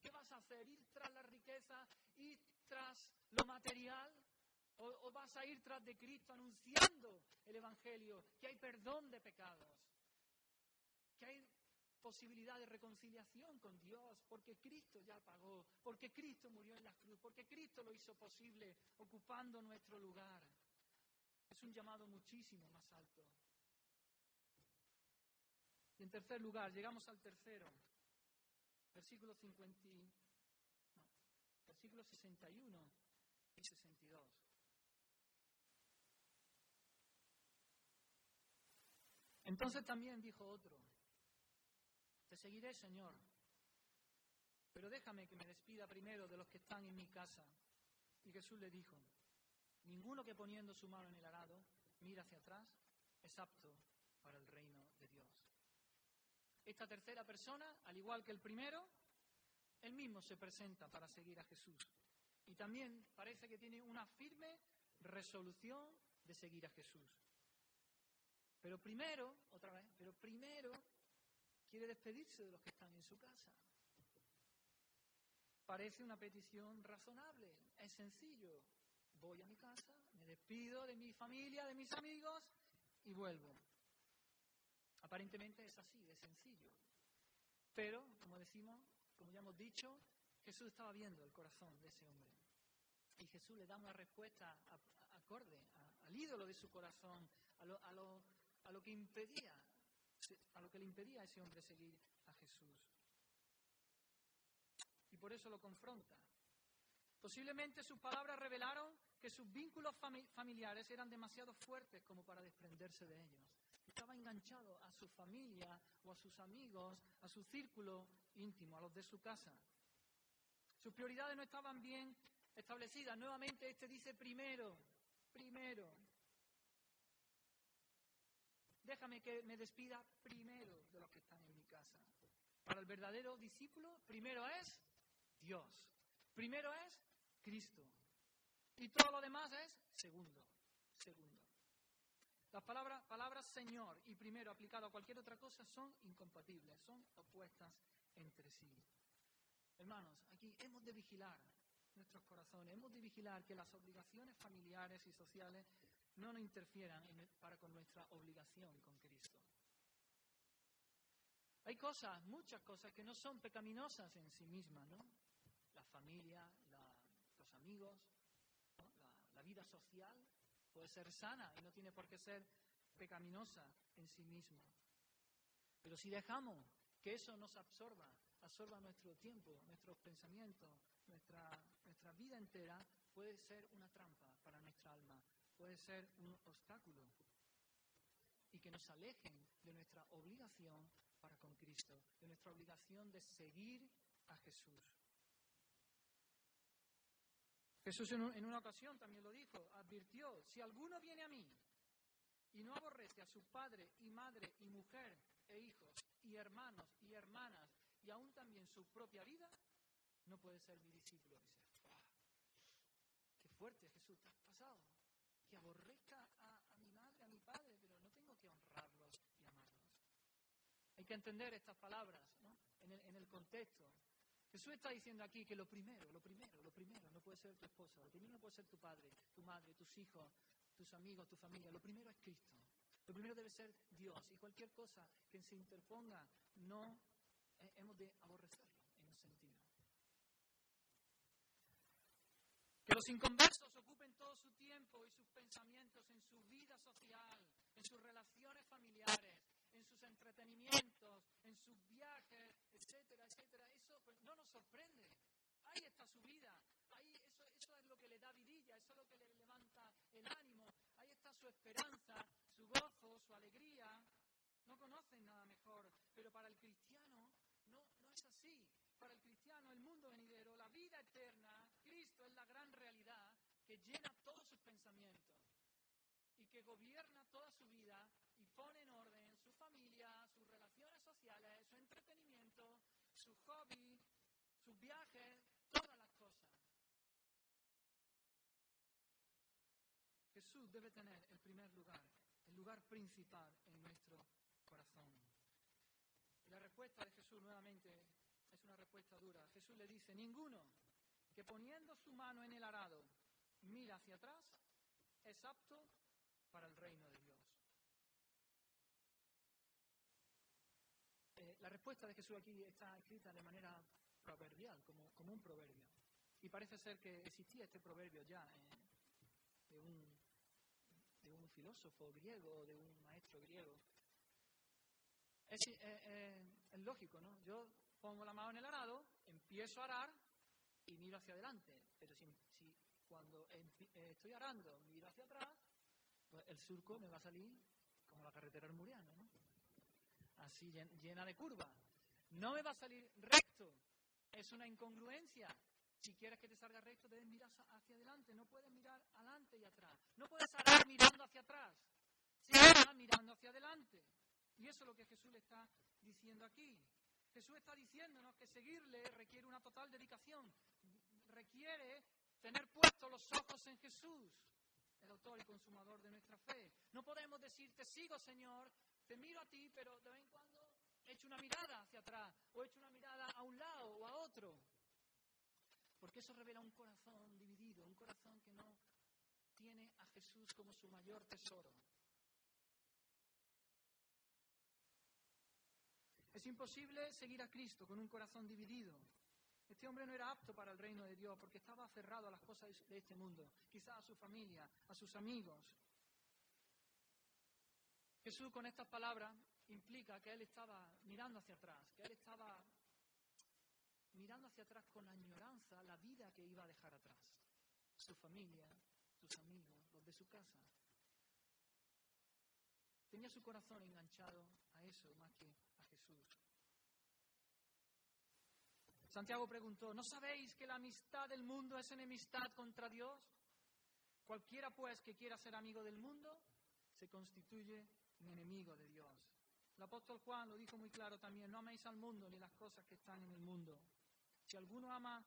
¿Qué vas a hacer? ¿Ir tras la riqueza? ¿Ir tras lo material? ¿O, o vas a ir tras de Cristo anunciando el Evangelio? Que hay perdón de pecados. Que hay posibilidad de reconciliación con Dios, porque Cristo ya pagó, porque Cristo murió en la cruz, porque Cristo lo hizo posible ocupando nuestro lugar. Es un llamado muchísimo más alto. Y en tercer lugar, llegamos al tercero, versículo 50, no, versículo 61 y 62. Entonces también dijo otro, te seguiré, Señor, pero déjame que me despida primero de los que están en mi casa. Y Jesús le dijo, ninguno que poniendo su mano en el arado mira hacia atrás es apto para el reino de Dios. Esta tercera persona, al igual que el primero, él mismo se presenta para seguir a Jesús. Y también parece que tiene una firme resolución de seguir a Jesús. Pero primero, otra vez, pero primero quiere despedirse de los que están en su casa. Parece una petición razonable, es sencillo. Voy a mi casa, me despido de mi familia, de mis amigos y vuelvo. Aparentemente es así, de sencillo. Pero, como decimos, como ya hemos dicho, Jesús estaba viendo el corazón de ese hombre. Y Jesús le da una respuesta acorde al ídolo de su corazón, a lo, que impedía a lo que le impedía a ese hombre seguir a Jesús. Y por eso lo confronta. Posiblemente sus palabras revelaron que sus vínculos familiares eran demasiado fuertes como para desprenderse de ellos. Estaba enganchado a su familia o a sus amigos, a su círculo íntimo, a los de su casa. Sus prioridades no estaban bien establecidas. Nuevamente este dice primero, primero, déjame que me despida primero de los que están en mi casa. Para el verdadero discípulo, primero es Dios, primero es Cristo. Y todo lo demás es segundo, segundo. Las palabras, Señor y primero aplicado a cualquier otra cosa son incompatibles, son opuestas entre sí. Hermanos, aquí hemos de vigilar nuestros corazones, hemos de vigilar que las obligaciones familiares y sociales no nos interfieran para con nuestra obligación con Cristo. Hay cosas, muchas cosas que no son pecaminosas en sí mismas, ¿no? La familia, los amigos, la vida social puede ser sana y no tiene por qué ser pecaminosa en sí misma. Pero si dejamos que eso nos absorba, absorba nuestro tiempo, nuestros pensamientos, nuestra, vida entera, puede ser una trampa para nuestra alma, puede ser un obstáculo y que nos alejen de nuestra obligación para con Cristo, de nuestra obligación de seguir a Jesús. Jesús en, una ocasión también lo dijo, advirtió, si alguno viene a mí y no aborrece a su padre y madre y mujer e hijos y hermanos y hermanas y aún también su propia vida, no puede ser mi discípulo. qué fuerte Jesús, te has pasado que aborrezca a, mi madre, a mi padre, pero no tengo que honrarlos y amarlos. Hay que entender estas palabras en, el, en el contexto. Jesús está diciendo aquí que lo primero, lo primero, lo primero no puede ser tu esposa, lo primero no puede ser tu padre, tu madre, tus hijos, tus amigos, tu familia, lo primero es Cristo. Lo primero debe ser Dios y cualquier cosa que se interponga no eh, hemos de aborrecerlo en un sentido. Que los inconversos ocupen todo su tiempo y sus pensamientos en su vida social, en sus relaciones familiares, en sus entretenimientos, en sus viajes, etcétera, etcétera. Eso pues, no nos sorprende. Ahí está su vida. Ahí eso, eso es lo que le da vidilla, eso es lo que le levanta el ánimo. Ahí está su esperanza, su gozo, su alegría. No conocen nada mejor. Pero para el cristiano no, no es así. Para el cristiano el mundo venidero, la vida eterna, Cristo es la gran realidad que llena todos sus pensamientos y que gobierna toda su vida y pone en orden su familia, sus relaciones su entretenimiento, su hobby, sus viajes, todas las cosas. Jesús debe tener el primer lugar, el lugar principal en nuestro corazón. La respuesta de Jesús nuevamente es una respuesta dura. Jesús le dice, ninguno que poniendo su mano en el arado mira hacia atrás es apto para el reino de Dios. Eh, la respuesta de Jesús aquí está escrita de manera proverbial, como, un proverbio. Y parece ser que existía este proverbio ya eh, de, un, filósofo griego, de un maestro griego. Es, eh, es lógico, ¿no? Yo pongo la mano en el arado, empiezo a arar y miro hacia adelante. Pero si, si cuando estoy arando miro hacia atrás, pues el surco me va a salir como la carretera armuriana, ¿no? Así llena de curvas. No me va a salir recto. Es una incongruencia. Si quieres que te salga recto, debes mirar hacia adelante. No puedes mirar adelante y atrás. No puedes arar mirando hacia atrás. Sigue mirando hacia adelante. Y eso es lo que Jesús le está diciendo aquí. Jesús está diciéndonos que seguirle requiere una total dedicación, requiere tener puestos los ojos en Jesús, el autor y consumador de nuestra fe. No podemos decir, te sigo Señor, miro a ti, pero de vez en cuando echo una mirada hacia atrás o echo una mirada a un lado o a otro. Porque eso revela un corazón dividido, un corazón que no tiene a Jesús como su mayor tesoro. Es imposible seguir a Cristo con un corazón dividido. Este hombre no era apto para el reino de Dios porque estaba aferrado a las cosas de este mundo, quizás a su familia, a sus amigos. Jesús con estas palabras implica que él estaba mirando hacia atrás, que él estaba mirando hacia atrás con añoranza la vida que iba a dejar atrás, su familia, sus amigos, los de su casa. Tenía su corazón enganchado a eso más que Jesús. Santiago preguntó, ¿no sabéis que la amistad del mundo es enemistad contra Dios? Cualquiera pues que quiera ser amigo del mundo se constituye enemigo de Dios. El apóstol Juan lo dijo muy claro también, no améis al mundo ni las cosas que están en el mundo. Si alguno ama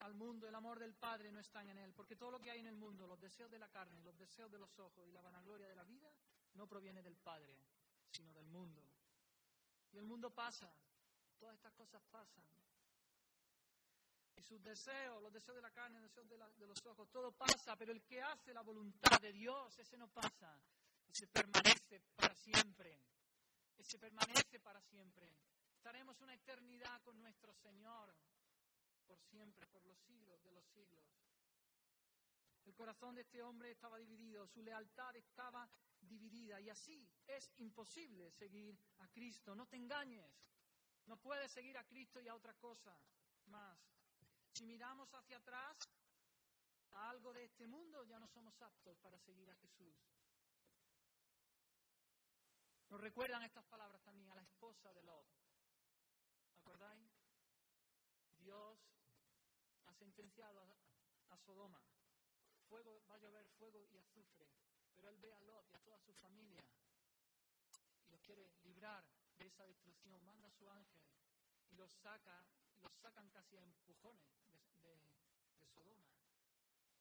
al mundo, el amor del Padre no está en él, porque todo lo que hay en el mundo, los deseos de la carne, los deseos de los ojos y la vanagloria de la vida, no proviene del Padre, sino del mundo. Y el mundo pasa, todas estas cosas pasan. Y sus deseos, los deseos de la carne, los deseos de, los ojos, todo pasa, pero el que hace la voluntad de Dios, ese no pasa, ese permanece para siempre, ese permanece para siempre. Estaremos una eternidad con nuestro Señor, por siempre, por los siglos de los siglos. El corazón de este hombre estaba dividido, su lealtad estaba dividida y así es imposible seguir a Cristo. No te engañes, no puedes seguir a Cristo y a otra cosa más. Si miramos hacia atrás a algo de este mundo, ya no somos aptos para seguir a Jesús. Nos recuerdan estas palabras también a la esposa de Lot. ¿Acordáis? Dios ha sentenciado a, a Sodoma. Fuego, va a llover fuego y azufre pero él ve a Lot y a toda su familia y los quiere librar de esa destrucción. Manda a su ángel y los saca, los sacan casi a empujones de, Sodoma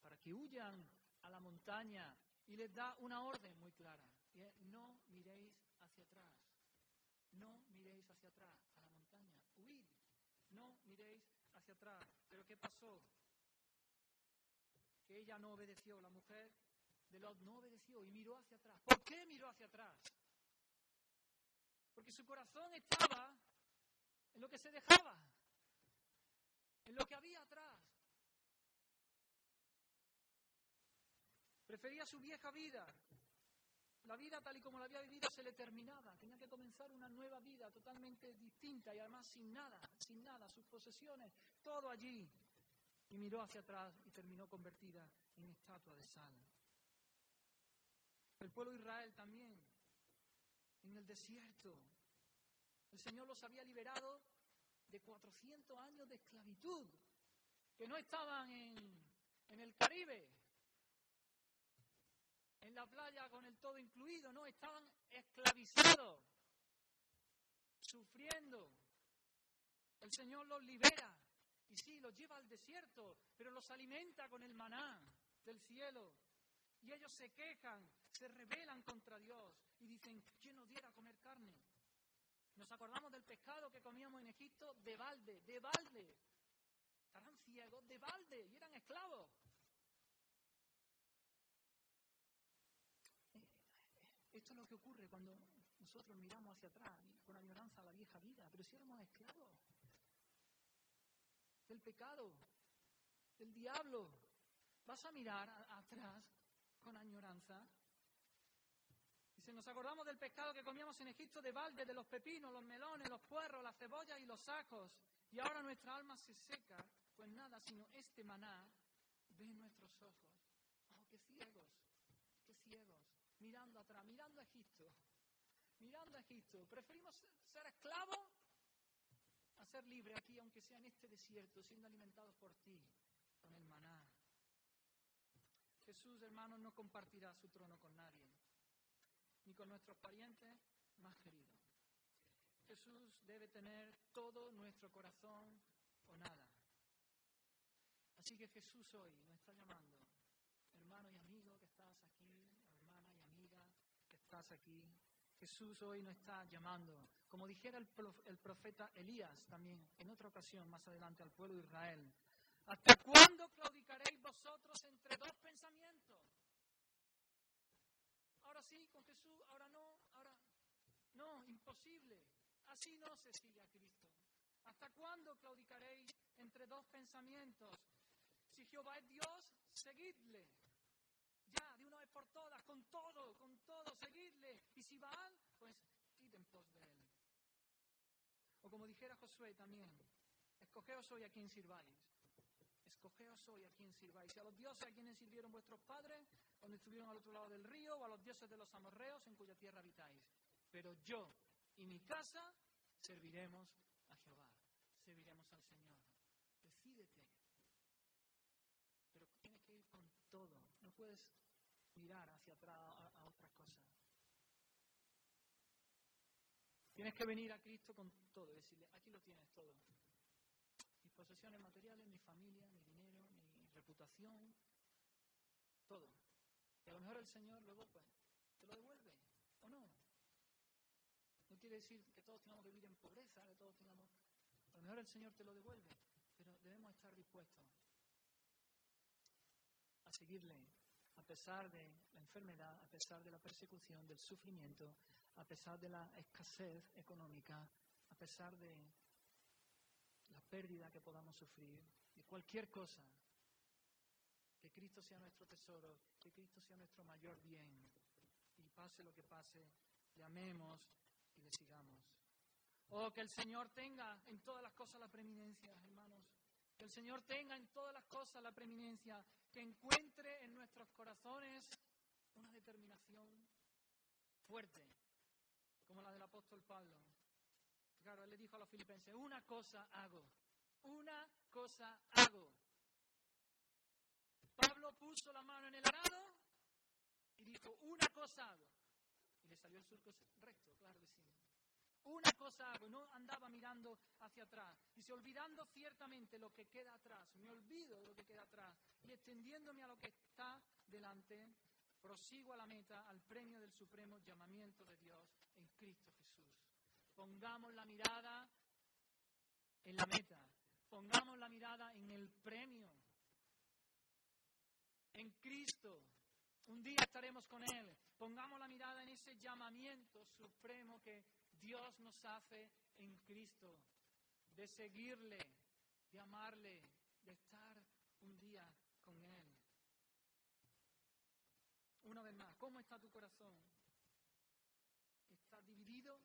para que huyan a la montaña y les da una orden muy clara. Y no miréis hacia atrás. No miréis hacia atrás, a la montaña, huid, no miréis hacia atrás. Pero ¿qué pasó? Que ella no obedeció, la mujer de Lot no obedeció y miró hacia atrás. ¿Por qué miró hacia atrás? Porque su corazón estaba en lo que se dejaba, en lo que había atrás. Prefería su vieja vida. La vida tal y como la había vivido se le terminaba. Tenía que comenzar una nueva vida totalmente distinta y además sin nada, sin nada, sus posesiones, todo allí. Y miró hacia atrás y terminó convertida en estatua de sal. El pueblo de Israel también, en el desierto. El Señor los había liberado de 400 años de esclavitud, que no estaban en, en el Caribe, en la playa con el todo incluido, no, estaban esclavizados, sufriendo. El Señor los libera y sí, los lleva al desierto, pero los alimenta con el maná del cielo. Y ellos se quejan, se rebelan contra Dios y dicen, ¿quién nos diera comer carne? Nos acordamos del pescado que comíamos en Egipto de balde, de balde. Estarán ciegos de balde y eran esclavos. Esto es lo que ocurre cuando nosotros miramos hacia atrás con añoranza a la vieja vida, pero si éramos esclavos del pecado, del diablo, vas a mirar atrás con añoranza. Dice, nos acordamos del pescado que comíamos en Egipto de balde, de los pepinos, los melones, los puerros, las cebollas y los sacos. Y ahora nuestra alma se seca, pues nada, sino este maná ve nuestros ojos. Oh, qué ciegos, qué ciegos mirando atrás, mirando a Egipto, mirando a Egipto. Preferimos ser esclavos a ser libres aquí, aunque sea en este desierto, siendo alimentados por ti con el maná. Jesús, hermanos, no compartirá su trono con nadie, ni con nuestros parientes más queridos. Jesús debe tener todo nuestro corazón o nada. Así que Jesús hoy nos está llamando, hermano y amigo que estás aquí, estás aquí. Jesús hoy nos está llamando, como dijera el, profeta Elías también en otra ocasión más adelante al pueblo de Israel. ¿Hasta cuándo claudicaréis vosotros entre dos pensamientos? Ahora sí, con Jesús, ahora no, ahora no, imposible. Así no se sigue a Cristo. ¿Hasta cuándo claudicaréis entre dos pensamientos? Si Jehová es Dios, seguidle ya, de una vez por todas, con todo, con todo, seguidle. Y si van, pues id en pos de él. O como dijera Josué también, escogeos hoy a quien sirváis. Escogeos hoy a quien sirváis. Y a los dioses a quienes sirvieron vuestros padres cuando estuvieron al otro lado del río, o a los dioses de los amorreos en cuya tierra habitáis. Pero yo y mi casa serviremos a Jehová, serviremos al Señor. Decídete. Pero tienes que ir con todo. No puedes mirar hacia atrás a, otras cosas. Tienes que venir a Cristo con todo decirle, aquí lo tienes todo. Mis posesiones materiales, mi familia, mi dinero, mi reputación, todo. Y a lo mejor el Señor luego pues te lo devuelve, ¿o no? No quiere decir que todos tengamos que vivir en pobreza, que todos tengamos... A lo mejor el Señor te lo devuelve, pero debemos estar dispuestos a seguirle a pesar de la enfermedad, a pesar de la persecución, del sufrimiento, a pesar de la escasez económica, a pesar de la pérdida que podamos sufrir, de cualquier cosa. Que Cristo sea nuestro tesoro, que Cristo sea nuestro mayor bien. Y pase lo que pase, le amemos y le sigamos. Oh, que el Señor tenga en todas las cosas la preeminencia, hermanos. Que el Señor tenga en todas las cosas la preeminencia que encuentre en nuestros corazones una determinación fuerte, como la del apóstol Pablo. Claro, él le dijo a los filipenses, una cosa hago, una cosa hago. Pablo puso la mano en el arado y dijo, una cosa hago. Y le salió el surco recto, claro que sí. Una cosa hago, no andaba mirando hacia atrás. Dice, olvidando ciertamente lo que queda atrás, me olvido de lo que queda atrás y extendiéndome a lo que está delante, prosigo a la meta, al premio del supremo llamamiento de Dios en Cristo Jesús. Pongamos la mirada en la meta. Pongamos la mirada en el premio. En Cristo. Un día estaremos con Él. Pongamos la mirada en ese llamamiento supremo que Dios nos hace en Cristo. De seguirle, de amarle, de estar un día con Él. Una vez más, ¿cómo está tu corazón? ¿Está dividido?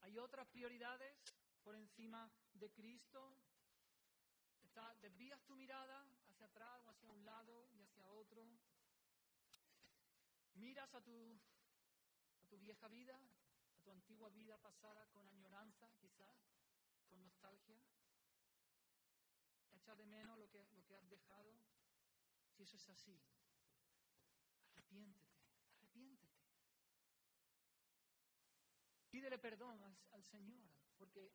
¿Hay otras prioridades por encima de Cristo? ¿Desvías tu mirada hacia atrás o hacia un lado y hacia otro? ¿Miras a tu, tu vieja vida, a tu antigua vida pasada con añoranza, quizás, con nostalgia? ¿Echas de menos lo que, lo que has dejado? Si eso es así, arrepiéntete, arrepiéntete. Pídele perdón al, Señor, porque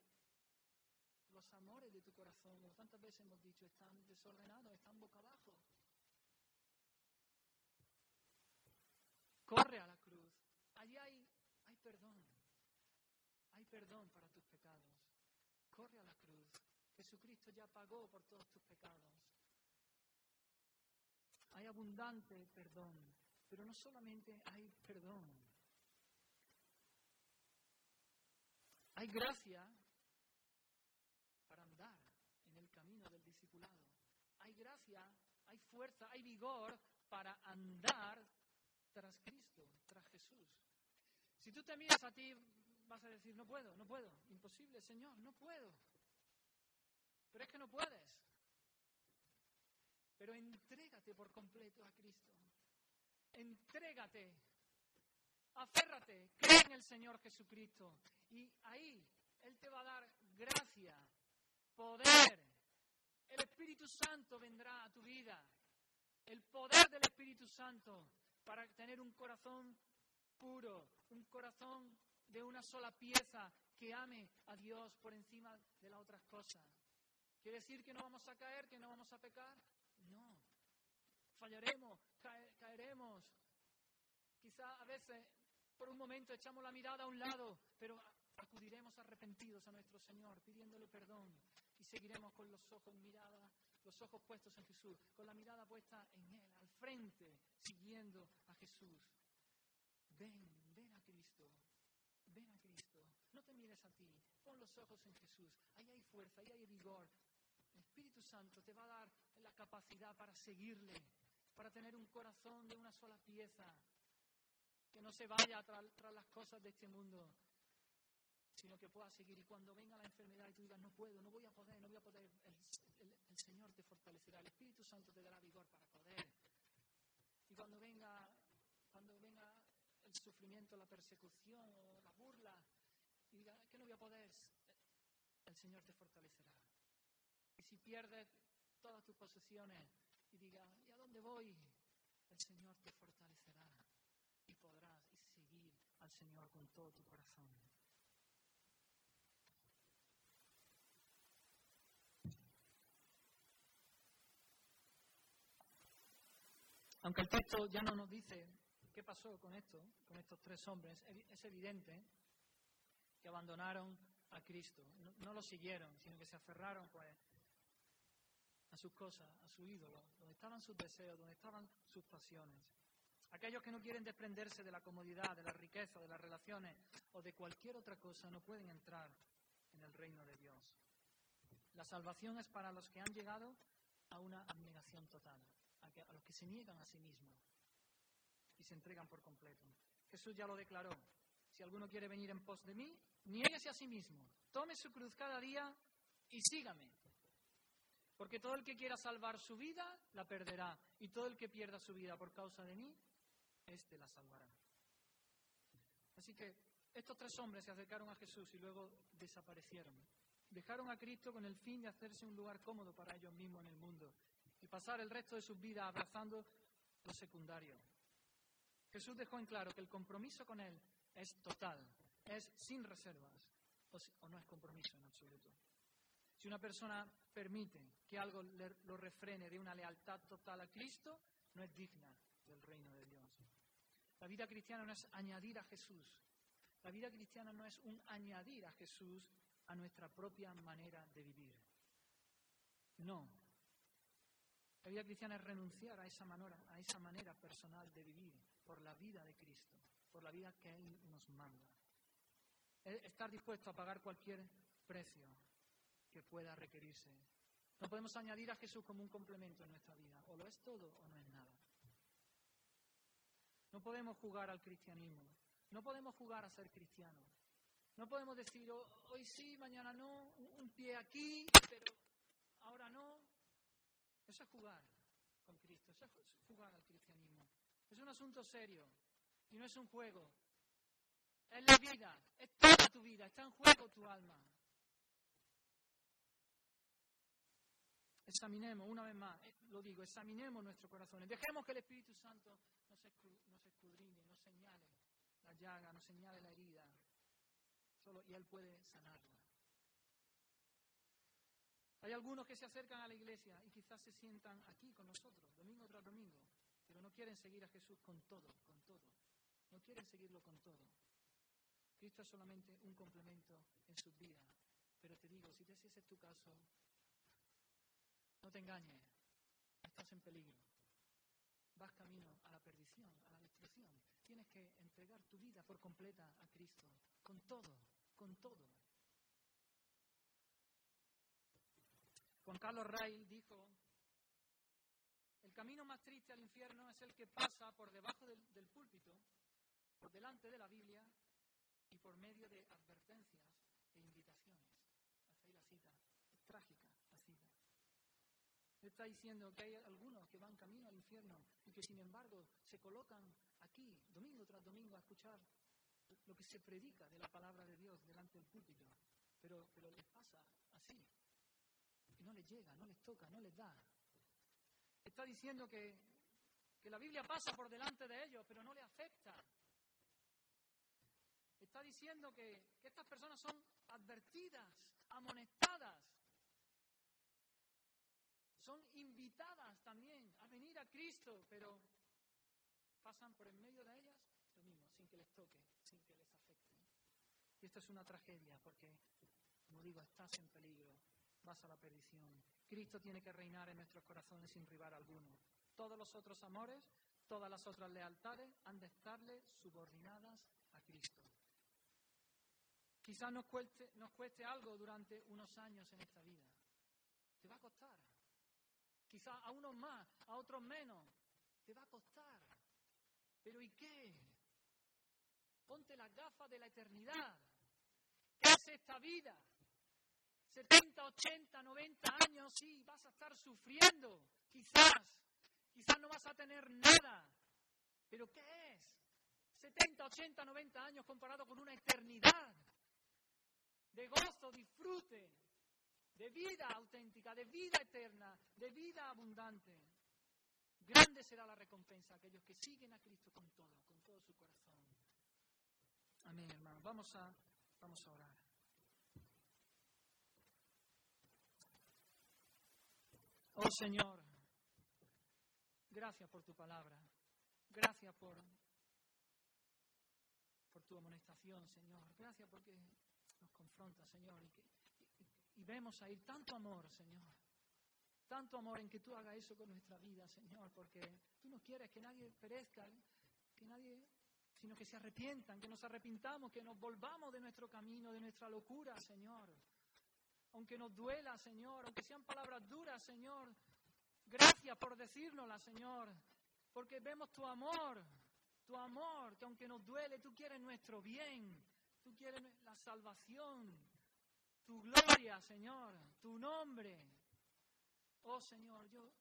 los amores de tu corazón, como tantas veces hemos dicho, están desordenados, están boca abajo. Corre a la cruz. Allí hay, hay perdón. Hay perdón para tus pecados. Corre a la cruz. Jesucristo ya pagó por todos tus pecados. Hay abundante perdón, pero no solamente hay perdón. Hay gracia para andar en el camino del discipulado. Hay gracia, hay fuerza, hay vigor para andar tras Cristo, tras Jesús. Si tú te miras a ti, vas a decir, no puedo, no puedo, imposible, Señor, no puedo. Pero es que no puedes. Pero entrégate por completo a Cristo. Entrégate. Aférrate. Cree en el Señor Jesucristo. Y ahí Él te va a dar gracia, poder. El Espíritu Santo vendrá a tu vida. El poder del Espíritu Santo para tener un corazón puro, un corazón de una sola pieza que ame a Dios por encima de las otras cosas. ¿Quiere decir que no vamos a caer, que no vamos a pecar? No. Fallaremos, caeremos. Quizá a veces por un momento echamos la mirada a un lado, pero acudiremos arrepentidos a nuestro Señor, pidiéndole perdón y seguiremos con los ojos mirada, los ojos puestos en Jesús, con la mirada puesta en Él, al frente, siguiendo a Jesús. Ven, ven a Cristo, ven a Cristo. A ti, pon los ojos en Jesús. Ahí hay fuerza, ahí hay vigor, el Espíritu Santo te va a dar la capacidad para seguirle, para tener un corazón de una sola pieza, que no se vaya tras, las cosas de este mundo, sino que pueda seguir. Y cuando venga la enfermedad y tú digas, no puedo, no voy a poder, no voy a poder, el, Señor te fortalecerá, el Espíritu Santo te dará vigor para poder. Y cuando venga, cuando venga el sufrimiento, la persecución o la burla, y digas que no voy a poder, el Señor te fortalecerá. Y si pierdes todas tus posesiones y digas, ¿y a dónde voy? El Señor te fortalecerá y podrás seguir al Señor con todo tu corazón. Aunque el texto ya no nos dice qué pasó con esto, con estos tres hombres, es evidente que abandonaron a Cristo. No, no, lo siguieron, sino que se aferraron pues a sus cosas, a su ídolo, donde estaban sus deseos, donde estaban sus pasiones. Aquellos que no quieren desprenderse de la comodidad, de la riqueza, de las relaciones o de cualquier otra cosa no pueden entrar en el reino de Dios. La salvación es para los que han llegado a una abnegación total, a, los que se niegan a sí mismos y se entregan por completo. Jesús ya lo declaró. Si alguno quiere venir en pos de mí, niéguese a sí mismo, tome su cruz cada día y sígame. Porque todo el que quiera salvar su vida, la perderá. Y todo el que pierda su vida por causa de mí, éste la salvará. Así que estos tres hombres se acercaron a Jesús y luego desaparecieron. Dejaron a Cristo con el fin de hacerse un lugar cómodo para ellos mismos en el mundo y pasar el resto de sus vidas abrazando lo secundario. Jesús dejó en claro que el compromiso con Él es total, es sin reservas, o no es compromiso en absoluto. Si una persona permite que algo lo refrene de una lealtad total a Cristo, no es digna del reino de Dios. La vida cristiana no es añadir a Jesús. La vida cristiana no es un añadir a Jesús a nuestra propia manera de vivir. No. La vida cristiana es renunciar a esa manera, a esa manera personal de vivir por la vida de Cristo, por la vida que Él nos manda. Es estar dispuesto a pagar cualquier precio que pueda requerirse. No podemos añadir a Jesús como un complemento en nuestra vida. O lo es todo o no es nada. No podemos jugar al cristianismo. No podemos jugar a ser cristianos. No podemos decir oh, hoy sí, mañana no, un pie aquí, pero ahora no. Eso es jugar con Cristo, eso es jugar al cristianismo. Es un asunto serio y no es un juego. Es la vida, es toda tu vida, está en juego tu alma. Examinemos, una vez más, eh, lo digo, examinemos nuestros corazones. Dejemos que el Espíritu Santo nos, escudriñe, nos señale la llaga, nos señale la herida. Solo, y Él puede sanarla. Hay algunos que se acercan a la iglesia y quizás se sientan aquí con nosotros, domingo tras domingo, pero no quieren seguir a Jesús con todo, con todo. No quieren seguirlo con todo. Cristo es solamente un complemento en su vida. Pero te digo, si ese es tu caso, no te engañes, estás en peligro. Vas camino a la perdición, a la destrucción. Tienes que entregar tu vida por completa a Cristo, con todo, con todo. Juan Carlos Ray dijo, el camino más triste al infierno es el que pasa por debajo del, púlpito, por delante de la Biblia y por medio de advertencias e invitaciones. Hasta la cita. Es trágica la cita está diciendo que hay algunos que van camino al infierno y que sin embargo se colocan aquí, domingo tras domingo, a escuchar lo que se predica de la palabra de Dios delante del púlpito. Pero les pasa así. No les llega, no les toca, no les da. Está diciendo que, que la Biblia pasa por delante de ellos, pero no les afecta. Está diciendo que, que estas personas son advertidas, amonestadas, son invitadas también a venir a Cristo, pero pasan por en medio de ellas lo mismo, sin que les toque, sin que les afecte. Y esto es una tragedia porque, como digo, estás en peligro, vas a la perdición. Cristo tiene que reinar en nuestros corazones sin rival alguno. Todos los otros amores, todas las otras lealtades han de estarle subordinadas a Cristo. Quizás nos cueste, nos cueste algo durante unos años en esta vida. Te va a costar quizá a unos más, a otros menos. Te va a costar. Pero ¿y qué? Ponte las gafas de la eternidad. ¿Qué es esta vida? 70, 80, 90 años, sí, vas a estar sufriendo, quizás, quizás no vas a tener nada, pero ¿qué es? 70, 80, 90 años comparado con una eternidad de gozo, disfrute, de vida auténtica, de vida eterna, de vida abundante. Grande será la recompensa a aquellos que siguen a Cristo con todo, con todo su corazón. Amén, hermano. Vamos a, vamos a orar. Oh Señor, gracias por tu palabra. Gracias por, tu amonestación, Señor. Gracias porque nos confronta, Señor, y y vemos ahí tanto amor, Señor. Tanto amor en que tú hagas eso con nuestra vida, Señor, porque tú no quieres que nadie perezca, que nadie, sino que se arrepientan, que nos arrepintamos, que nos volvamos de nuestro camino, de nuestra locura, Señor. Aunque nos duela, Señor, aunque sean palabras duras, Señor. Gracias por decírnoslas, Señor, porque vemos tu amor, tu amor, que aunque nos duele, tú quieres nuestro bien, tú quieres la salvación, tu gloria, Señor, tu nombre. Oh Señor, yo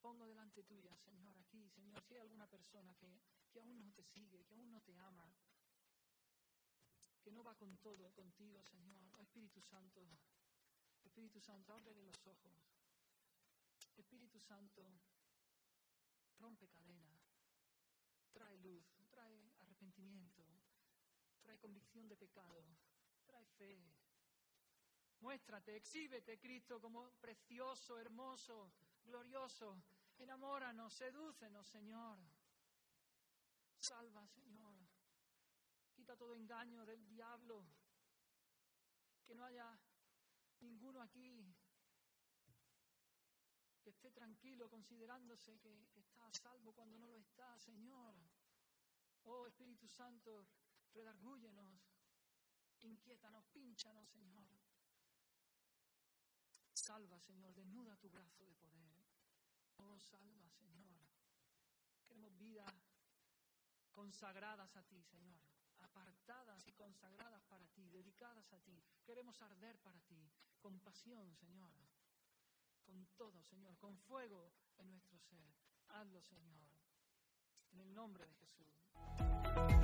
pongo delante tuya, Señor, aquí, Señor, si hay alguna persona que, que aún no te sigue, que aún no te ama, que no va con todo contigo, Señor. Oh, Espíritu Santo, Espíritu Santo, ábrele los ojos. Espíritu Santo, rompe cadena, trae luz, trae arrepentimiento, trae convicción de pecado, trae fe, Muéstrate, exhíbete, Cristo, como precioso, hermoso, glorioso. Enamóranos, sedúcenos, Señor. Salva, Señor. Quita todo engaño del diablo. Que no haya ninguno aquí que esté tranquilo considerándose que, está a salvo cuando no lo está, Señor. Oh Espíritu Santo, redargúyenos, inquiétanos, pínchanos, Señor. Salva, Señor, desnuda tu brazo de poder. Oh, salva, Señor. Queremos vidas consagradas a ti, Señor. Apartadas y consagradas para ti, dedicadas a ti. Queremos arder para ti, con pasión, Señor. Con todo, Señor, con fuego en nuestro ser. Hazlo, Señor. En el nombre de Jesús.